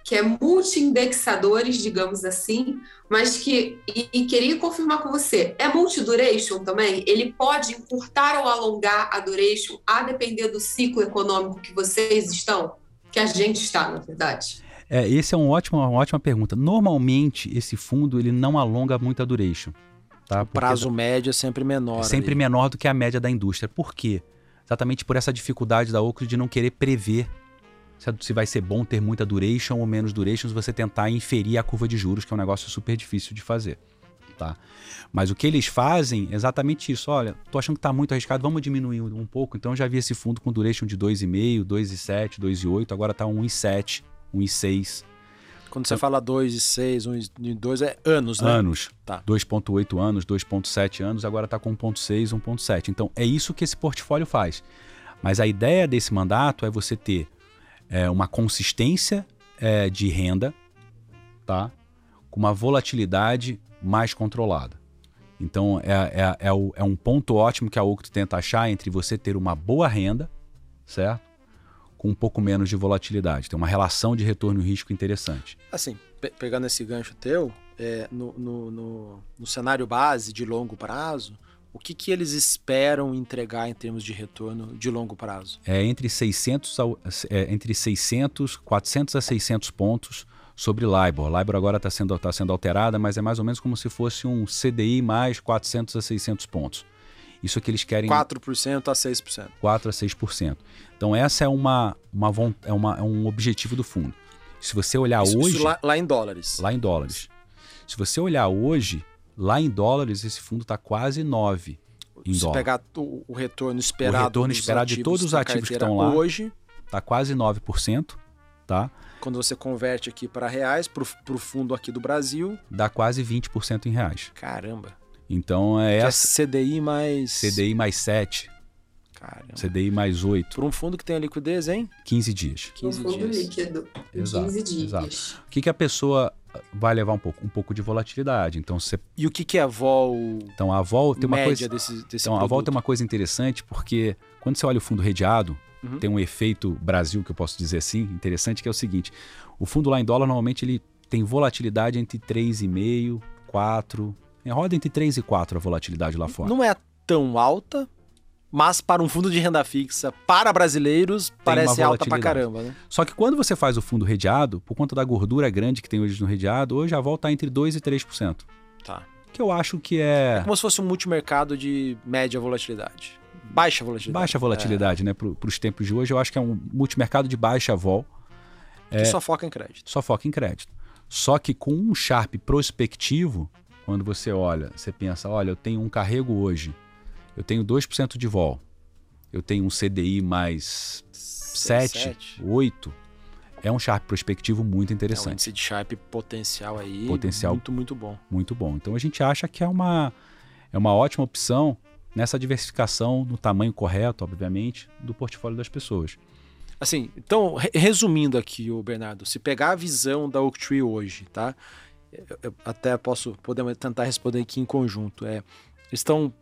que é multi-indexadores, digamos assim, mas que, e, e, queria confirmar com você, é multi-duration também? Ele pode encurtar ou alongar a duration a depender do ciclo econômico que vocês estão? Que a gente está, na verdade.
É, esse é um ótimo, uma ótima pergunta. Normalmente, esse fundo ele não alonga muito a duration. Tá?
O prazo médio é sempre menor. É
sempre ali. menor do que a média da indústria. Por quê? Exatamente por essa dificuldade da Ocre de não querer prever se vai ser bom ter muita duration ou menos duration se você tentar inferir a curva de juros, que é um negócio super difícil de fazer. Tá? Mas o que eles fazem é exatamente isso. Olha, tô achando que está muito arriscado, vamos diminuir um pouco. Então eu já vi esse fundo com duration de 2,5, 2,7, 2,8, agora está 1,7. 1,6.
Quando você então, fala 2,6, 1,2 é anos, né?
Anos. Tá. 2,8 anos, 2,7 anos, agora está com 1,6, 1,7. Então é isso que esse portfólio faz. Mas a ideia desse mandato é você ter é, uma consistência é, de renda, tá? Com uma volatilidade mais controlada. Então é, é, é, o, é um ponto ótimo que a Octo tenta achar entre você ter uma boa renda, certo? com um pouco menos de volatilidade. Tem uma relação de retorno e risco interessante.
Assim, pe pegando esse gancho teu, é, no, no, no, no, cenário base de longo prazo, o que, que eles esperam entregar em termos de retorno de longo prazo?
É entre 600, a, é, entre 600 400 a 600 pontos sobre LIBOR. LIBOR agora está sendo, tá sendo alterada, mas é mais ou menos como se fosse um CDI mais 400 a 600 pontos. Isso é que eles querem.
4% a 6%.
4 a 6%. Então, essa é, uma, uma, é, uma, é um objetivo do fundo. Se você olhar
isso,
hoje.
Isso lá, lá, em dólares.
Lá em dólares. Se você olhar hoje, lá em dólares, esse fundo está quase 9 em
Se
dólar.
pegar o, o retorno esperado.
O retorno esperado de todos os ativos que estão lá.
Hoje.
Está quase 9%. Tá?
Quando você converte aqui para reais, para o fundo aqui do Brasil.
Dá quase 20% em reais.
Caramba.
Então é
que
essa.
É CDI mais.
CDI mais 7.
Caramba.
CDI mais 8.
Para um fundo que tem a liquidez, hein?
15 dias.
15 um fundo
dias.
líquido.
Exato,
15 dias.
Exato. O que, que a pessoa vai levar um pouco? Um pouco de volatilidade. Então, você...
E o que, que é a vol?
Então, a vol tem uma
média
coisa.
Desse, desse
então,
produto?
a vol tem uma coisa interessante porque quando você olha o fundo redeado,
Uhum.
tem um efeito Brasil, que eu posso dizer assim, interessante, que é o seguinte: o fundo lá em dólar, normalmente, ele tem volatilidade entre 3,5, 4. Em roda entre 3 e 4 a volatilidade lá fora.
Não é tão alta, mas para um fundo de renda fixa, para brasileiros, parece alta pra caramba, né?
Só que quando você faz o fundo redeado, por conta da gordura grande que tem hoje no redeado, hoje a volta está entre 2% e 3%.
Tá.
Que eu acho que é
Como se fosse um multimercado de média volatilidade. Baixa volatilidade.
baixa volatilidade, né? Para os tempos de hoje, eu acho que é um multimercado de baixa vol,
É, que só foca em crédito.
só foca em crédito. Só que com um Sharp prospectivo, quando você olha, você pensa, olha, eu tenho um carrego hoje, eu tenho 2% de vol, eu tenho um CDI mais 7,
sete.
8, é um Sharp prospectivo muito
É um
interessante.
índice de Sharpe potencial aí.
Potencial.
Muito, muito bom.
muito bom. Então a gente acha que é uma, é uma ótima opção nessa diversificação no tamanho correto, obviamente, do portfólio das pessoas.
Assim, então, re- resumindo aqui, o Bernardo, se pegar a visão da Oaktree hoje, tá? Eu- eu até posso podemos tentar responder aqui em conjunto. É, estão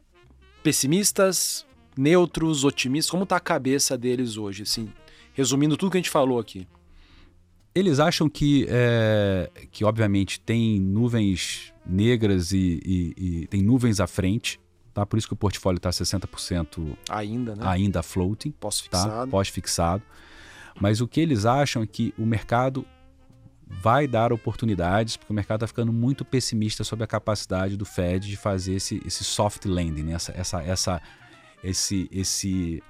pessimistas, neutros, otimistas? Como tá a cabeça deles hoje, assim? Resumindo tudo que a gente falou aqui.
Eles acham que, é, que obviamente, tem nuvens negras e, e- e tem nuvens à frente, tá? Por isso que o portfólio está 60%
Ainda, né?
ainda floating, tá?
fixado.
Pós-fixado. Mas o que eles acham é que o mercado vai dar oportunidades, porque o mercado está ficando muito pessimista sobre a capacidade do Fed de fazer esse, esse soft landing, né? essa, essa, essa, esse, esse,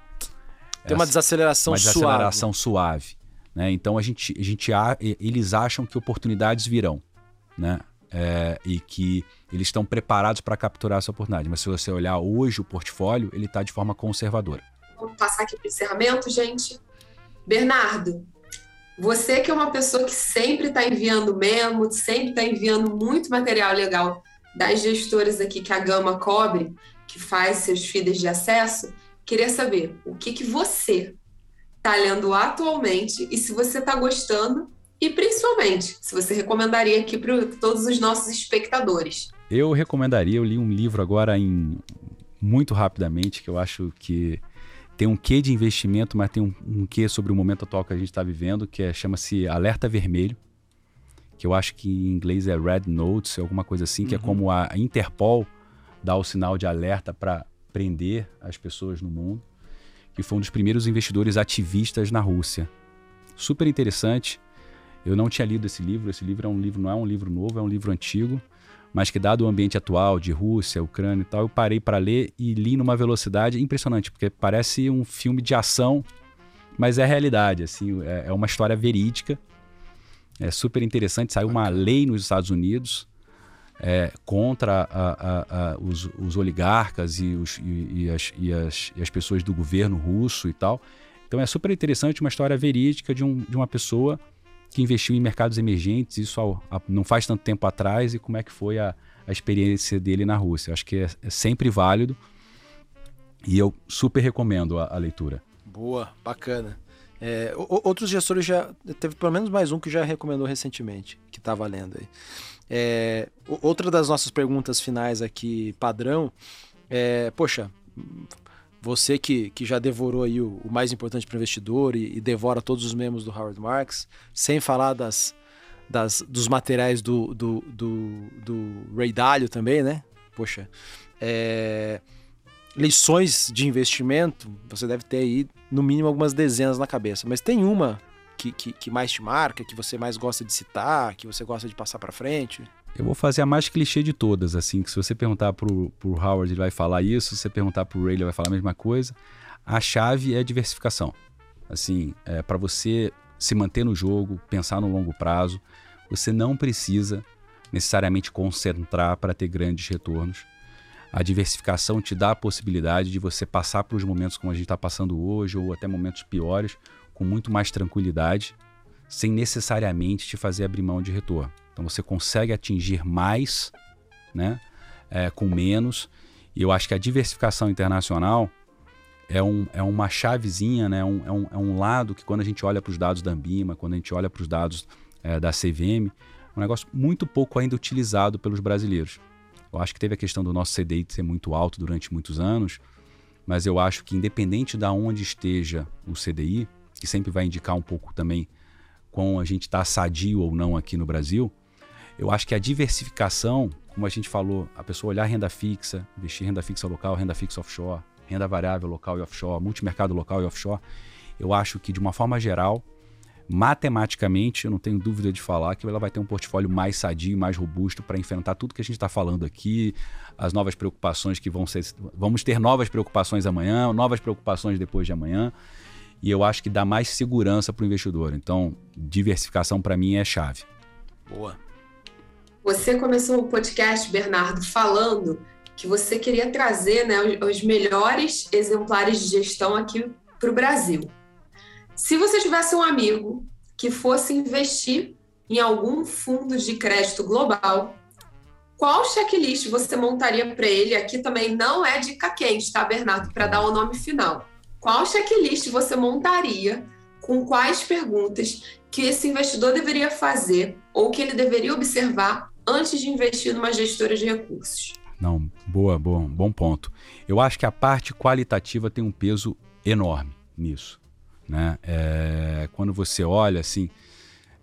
Tem uma desaceleração
uma
suave.
desaceleração suave. né? Então a gente, a gente a- eles acham que oportunidades virão, né? É, e que eles estão preparados para capturar essa oportunidade. Mas se você olhar hoje o portfólio, ele está de forma conservadora.
Vamos passar aqui para o encerramento, gente. Bernardo, você que é uma pessoa que sempre está enviando memo, sempre está enviando muito material legal das gestoras aqui que a Gama cobre, que faz seus feeds de acesso, queria saber o que, que você está lendo atualmente e se você está gostando e principalmente se você recomendaria aqui para todos os nossos espectadores.
Eu recomendaria, eu li um livro agora em muito rapidamente, que eu acho que tem um quê de investimento, mas tem um, um quê sobre o momento atual que a gente está vivendo, que é, chama-se Alerta Vermelho, que eu acho que em inglês é Red Notes, alguma coisa assim, que é
Uhum.
como a Interpol dá o sinal de alerta para prender as pessoas no mundo, que foi um dos primeiros investidores ativistas na Rússia. Super interessante. Eu não tinha lido esse livro, esse livro é um livro, não é um livro novo, é um livro antigo mas que dado o ambiente atual de Rússia, Ucrânia e tal, eu parei para ler e li numa velocidade impressionante, porque parece um filme de ação, mas é realidade, assim, é, é uma história verídica, é super interessante. Saiu uma lei nos Estados Unidos é, contra a- a- a- os, os oligarcas e, os- e- e as, e as- e as pessoas do governo russo e tal. Então é super interessante, uma história verídica de, um- de uma pessoa que investiu em mercados emergentes, isso não faz tanto tempo atrás, e como é que foi a, a experiência dele na Rússia. Acho que é, é sempre válido e eu super recomendo a, a leitura.
Boa, bacana. É, outros gestores já. Teve pelo menos mais um que já recomendou recentemente, que tá valendo aí. É, outra das nossas perguntas finais aqui, padrão, é, poxa, você que, que já devorou aí o, o mais importante para o investidor e, e devora todos os membros do Howard Marks, sem falar das, das, dos materiais do, do, do, do Ray Dalio também, né? Poxa, é, lições de investimento, você deve ter aí no mínimo algumas dezenas na cabeça, mas tem uma que, que, que mais te marca, que você mais gosta de citar, que você gosta de passar para frente?
Eu vou fazer a mais clichê de todas, assim, que se você perguntar pro, pro Howard, ele vai falar isso, se você perguntar pro Ray, ele vai falar a mesma coisa. A chave é a diversificação. Assim, é, para você se manter no jogo, pensar no longo prazo, você não precisa necessariamente concentrar para ter grandes retornos. A diversificação te dá a possibilidade de você passar por os momentos como a gente está passando hoje, ou até momentos piores, com muito mais tranquilidade, sem necessariamente te fazer abrir mão de retorno. Então você consegue atingir mais, né, é, com menos. E eu acho que a diversificação internacional é, um, é uma chavezinha, né, um, é, um, é um lado que quando a gente olha para os dados da Ambima, quando a gente olha para os dados é, da CVM, é um negócio muito pouco ainda utilizado pelos brasileiros. Eu acho que teve a questão do nosso CDI ser muito alto durante muitos anos, mas eu acho que independente de onde esteja o CDI, que sempre vai indicar um pouco também com a gente está sadio ou não aqui no Brasil, eu acho que a diversificação, como a gente falou, a pessoa olhar renda fixa, investir renda fixa local, renda fixa offshore, renda variável local e offshore, multimercado local e offshore, eu acho que de uma forma geral, matematicamente, eu não tenho dúvida de falar que ela vai ter um portfólio mais sadio, mais robusto para enfrentar tudo que a gente está falando aqui, as novas preocupações que vão ser. Vamos ter novas preocupações amanhã, novas preocupações depois de amanhã. E eu acho que dá mais segurança para o investidor. Então, diversificação para mim é chave.
Boa.
Você começou o podcast, Bernardo, falando que você queria trazer né, os melhores exemplares de gestão aqui para o Brasil. Se você tivesse um amigo que fosse investir em algum fundo de crédito global, qual checklist você montaria para ele? Aqui também não é dica quente, tá, Bernardo? Para dar o nome final. Qual checklist você montaria? Com quais perguntas que esse investidor deveria fazer ou que ele deveria observar antes de investir numa gestora de recursos?
Não, boa, boa, bom ponto. Eu acho que a parte qualitativa tem um peso enorme nisso. Né? É, quando você olha assim,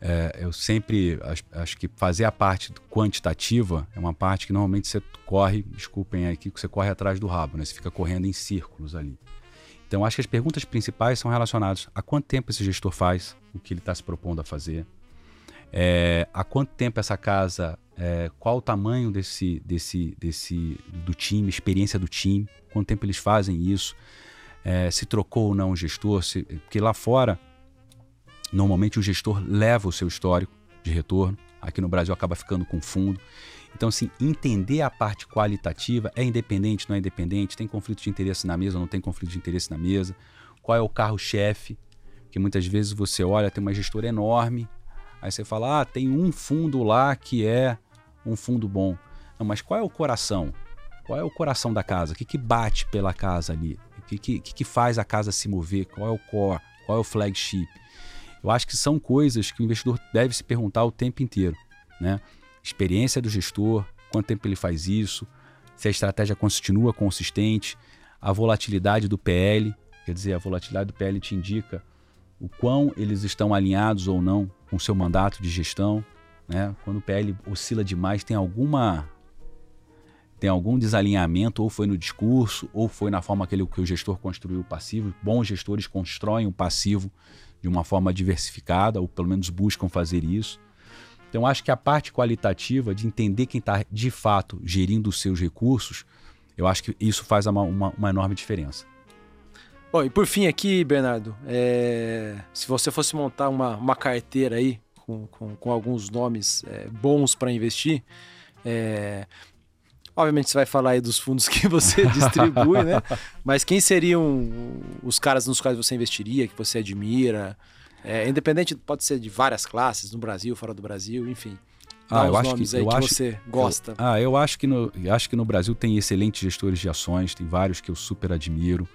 é, eu sempre acho, acho, que fazer a parte quantitativa é uma parte que normalmente você corre, desculpem aqui, que você corre atrás do rabo, né? Você fica correndo em círculos ali. Então, acho que as perguntas principais são relacionadas a quanto tempo esse gestor faz o que ele está se propondo a fazer, é, há quanto tempo essa casa, é, qual o tamanho desse, desse, desse do time, experiência do time, quanto tempo eles fazem isso, é, se trocou ou não o gestor, se, porque lá fora, normalmente o gestor leva o seu histórico de retorno, aqui no Brasil acaba ficando com fundo. Então, assim, entender a parte qualitativa, é independente, não é independente, tem conflito de interesse na mesa, não tem conflito de interesse na mesa, qual é o carro-chefe, que muitas vezes você olha, tem uma gestora enorme, aí você fala, ah, tem um fundo lá que é um fundo bom. Não, mas qual é o coração? Qual é o coração da casa? O que, que bate pela casa ali? que, que, que faz a casa se mover, qual é o core, qual é o flagship. Eu acho que são coisas que o investidor deve se perguntar o tempo inteiro. Né? Experiência do gestor, quanto tempo ele faz isso, se a estratégia continua consistente, a volatilidade do PL, quer dizer, a volatilidade do PL te indica o quão eles estão alinhados ou não com o seu mandato de gestão. Né? Quando o PL oscila demais, tem alguma tem algum desalinhamento, ou foi no discurso, ou foi na forma que, ele, que o gestor construiu o passivo. Bons gestores constroem o passivo de uma forma diversificada, ou pelo menos buscam fazer isso. Então, acho que a parte qualitativa de entender quem está de fato gerindo os seus recursos, eu acho que isso faz uma, uma, uma enorme diferença.
Bom, e por fim aqui, Bernardo, é... se você fosse montar uma, uma carteira aí com, com, com alguns nomes é, bons para investir, é... Obviamente você vai falar aí dos fundos [laughs] que você distribui, né? [laughs] Mas quem seriam os caras nos quais você investiria, que você admira? É, independente, pode ser de várias classes, no Brasil, fora do Brasil, enfim.
Ah, eu acho que, eu
que
acho,
você gosta.
Eu, ah, eu acho que, no, acho que no Brasil tem excelentes gestores de ações, tem vários que eu super admiro.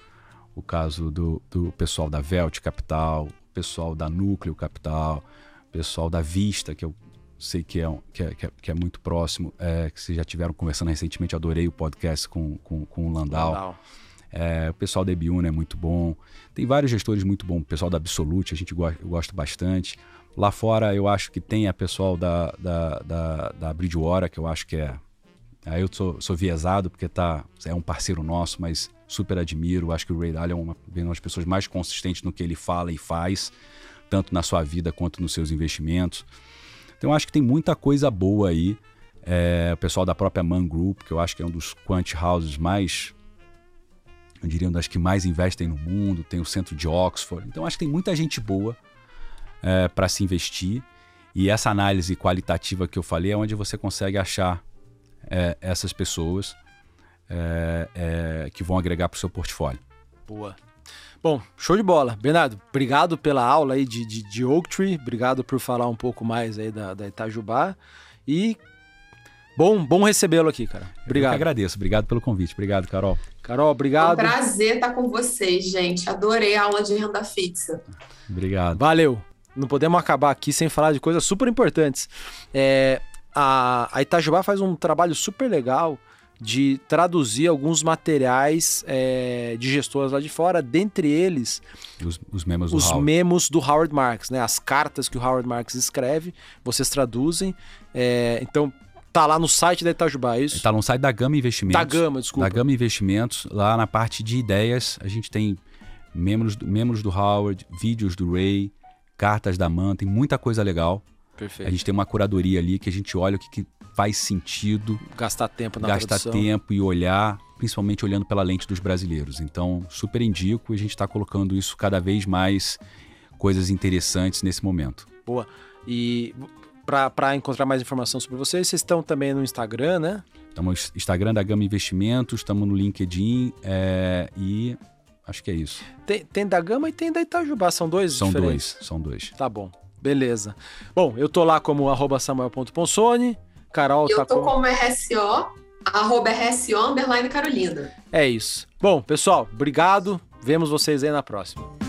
O caso do, do pessoal da Velt Capital, o pessoal da Núcleo Capital, o pessoal da Vista, que eu sei que é, que é, que é, que é muito próximo, é, que vocês já tiveram conversando recentemente, adorei o podcast com, com, com o Landau. Landau. É, o pessoal da Ebiuna é muito bom. Tem vários gestores muito bons. O pessoal da Absolute, a gente go eu gosto bastante. Lá fora, eu acho que tem a pessoal da, da, da, da Bridgewater, que eu acho que é. Aí eu sou, sou viesado, porque tá, é um parceiro nosso, mas super admiro. Acho que o Ray Dalio é uma, uma das pessoas mais consistentes no que ele fala e faz tanto na sua vida quanto nos seus investimentos. Então acho que tem muita coisa boa aí. É, o pessoal da própria Man Group, que eu acho que é um dos quant houses mais, eu diria, um das que mais investem no mundo, tem o centro de Oxford. Então acho que tem muita gente boa é, para se investir. E essa análise qualitativa que eu falei é onde você consegue achar é, essas pessoas é, é, que vão agregar para o seu portfólio.
Boa. Bom, show de bola. Bernardo, obrigado pela aula aí de, de, de Oaktree, obrigado por falar um pouco mais aí da, da Itajubá e bom, bom recebê-lo aqui, cara. Obrigado. Eu
que agradeço, obrigado pelo convite. Obrigado, Carol.
Carol, obrigado.
É um prazer estar com vocês, gente. Adorei a aula de renda fixa.
Obrigado.
Valeu. Não podemos acabar aqui sem falar de coisas super importantes. É, a, a Itajubá faz um trabalho super legal de traduzir alguns materiais é, de gestoras lá de fora, dentre eles
os, os memos do
os memos do Howard Marks, né? As cartas que o Howard Marks escreve, vocês traduzem. É, então tá lá no site da Itajubá, é isso?
Tá no site da Gama Investimentos.
Da Gama, desculpa.
Da Gama Investimentos, lá na parte de ideias, a gente tem membros, membros do Howard, vídeos do Ray, cartas da Man, tem muita coisa legal.
Perfeito.
A gente tem uma curadoria ali que a gente olha o que, que faz sentido.
Gastar tempo na
Gastar
tradução.
tempo e olhar, principalmente olhando pela lente dos brasileiros. Então, super indico e a gente está colocando isso cada vez mais coisas interessantes nesse momento.
Boa. E para encontrar mais informação sobre vocês, vocês estão também no Instagram, né?
Estamos no Instagram da Gama Investimentos, estamos no LinkedIn é, e acho que é isso.
Tem, tem, da Gama e tem da Itajubá, são dois
São
diferentes.
dois, são dois.
Tá bom, beleza. Bom, eu tô lá como arroba samuel.ponsone, Carol
Eu
tá
tô
como...
como RSO, arroba RSO, underline Carolina.
É isso. Bom, pessoal, obrigado. Vemos vocês aí na próxima.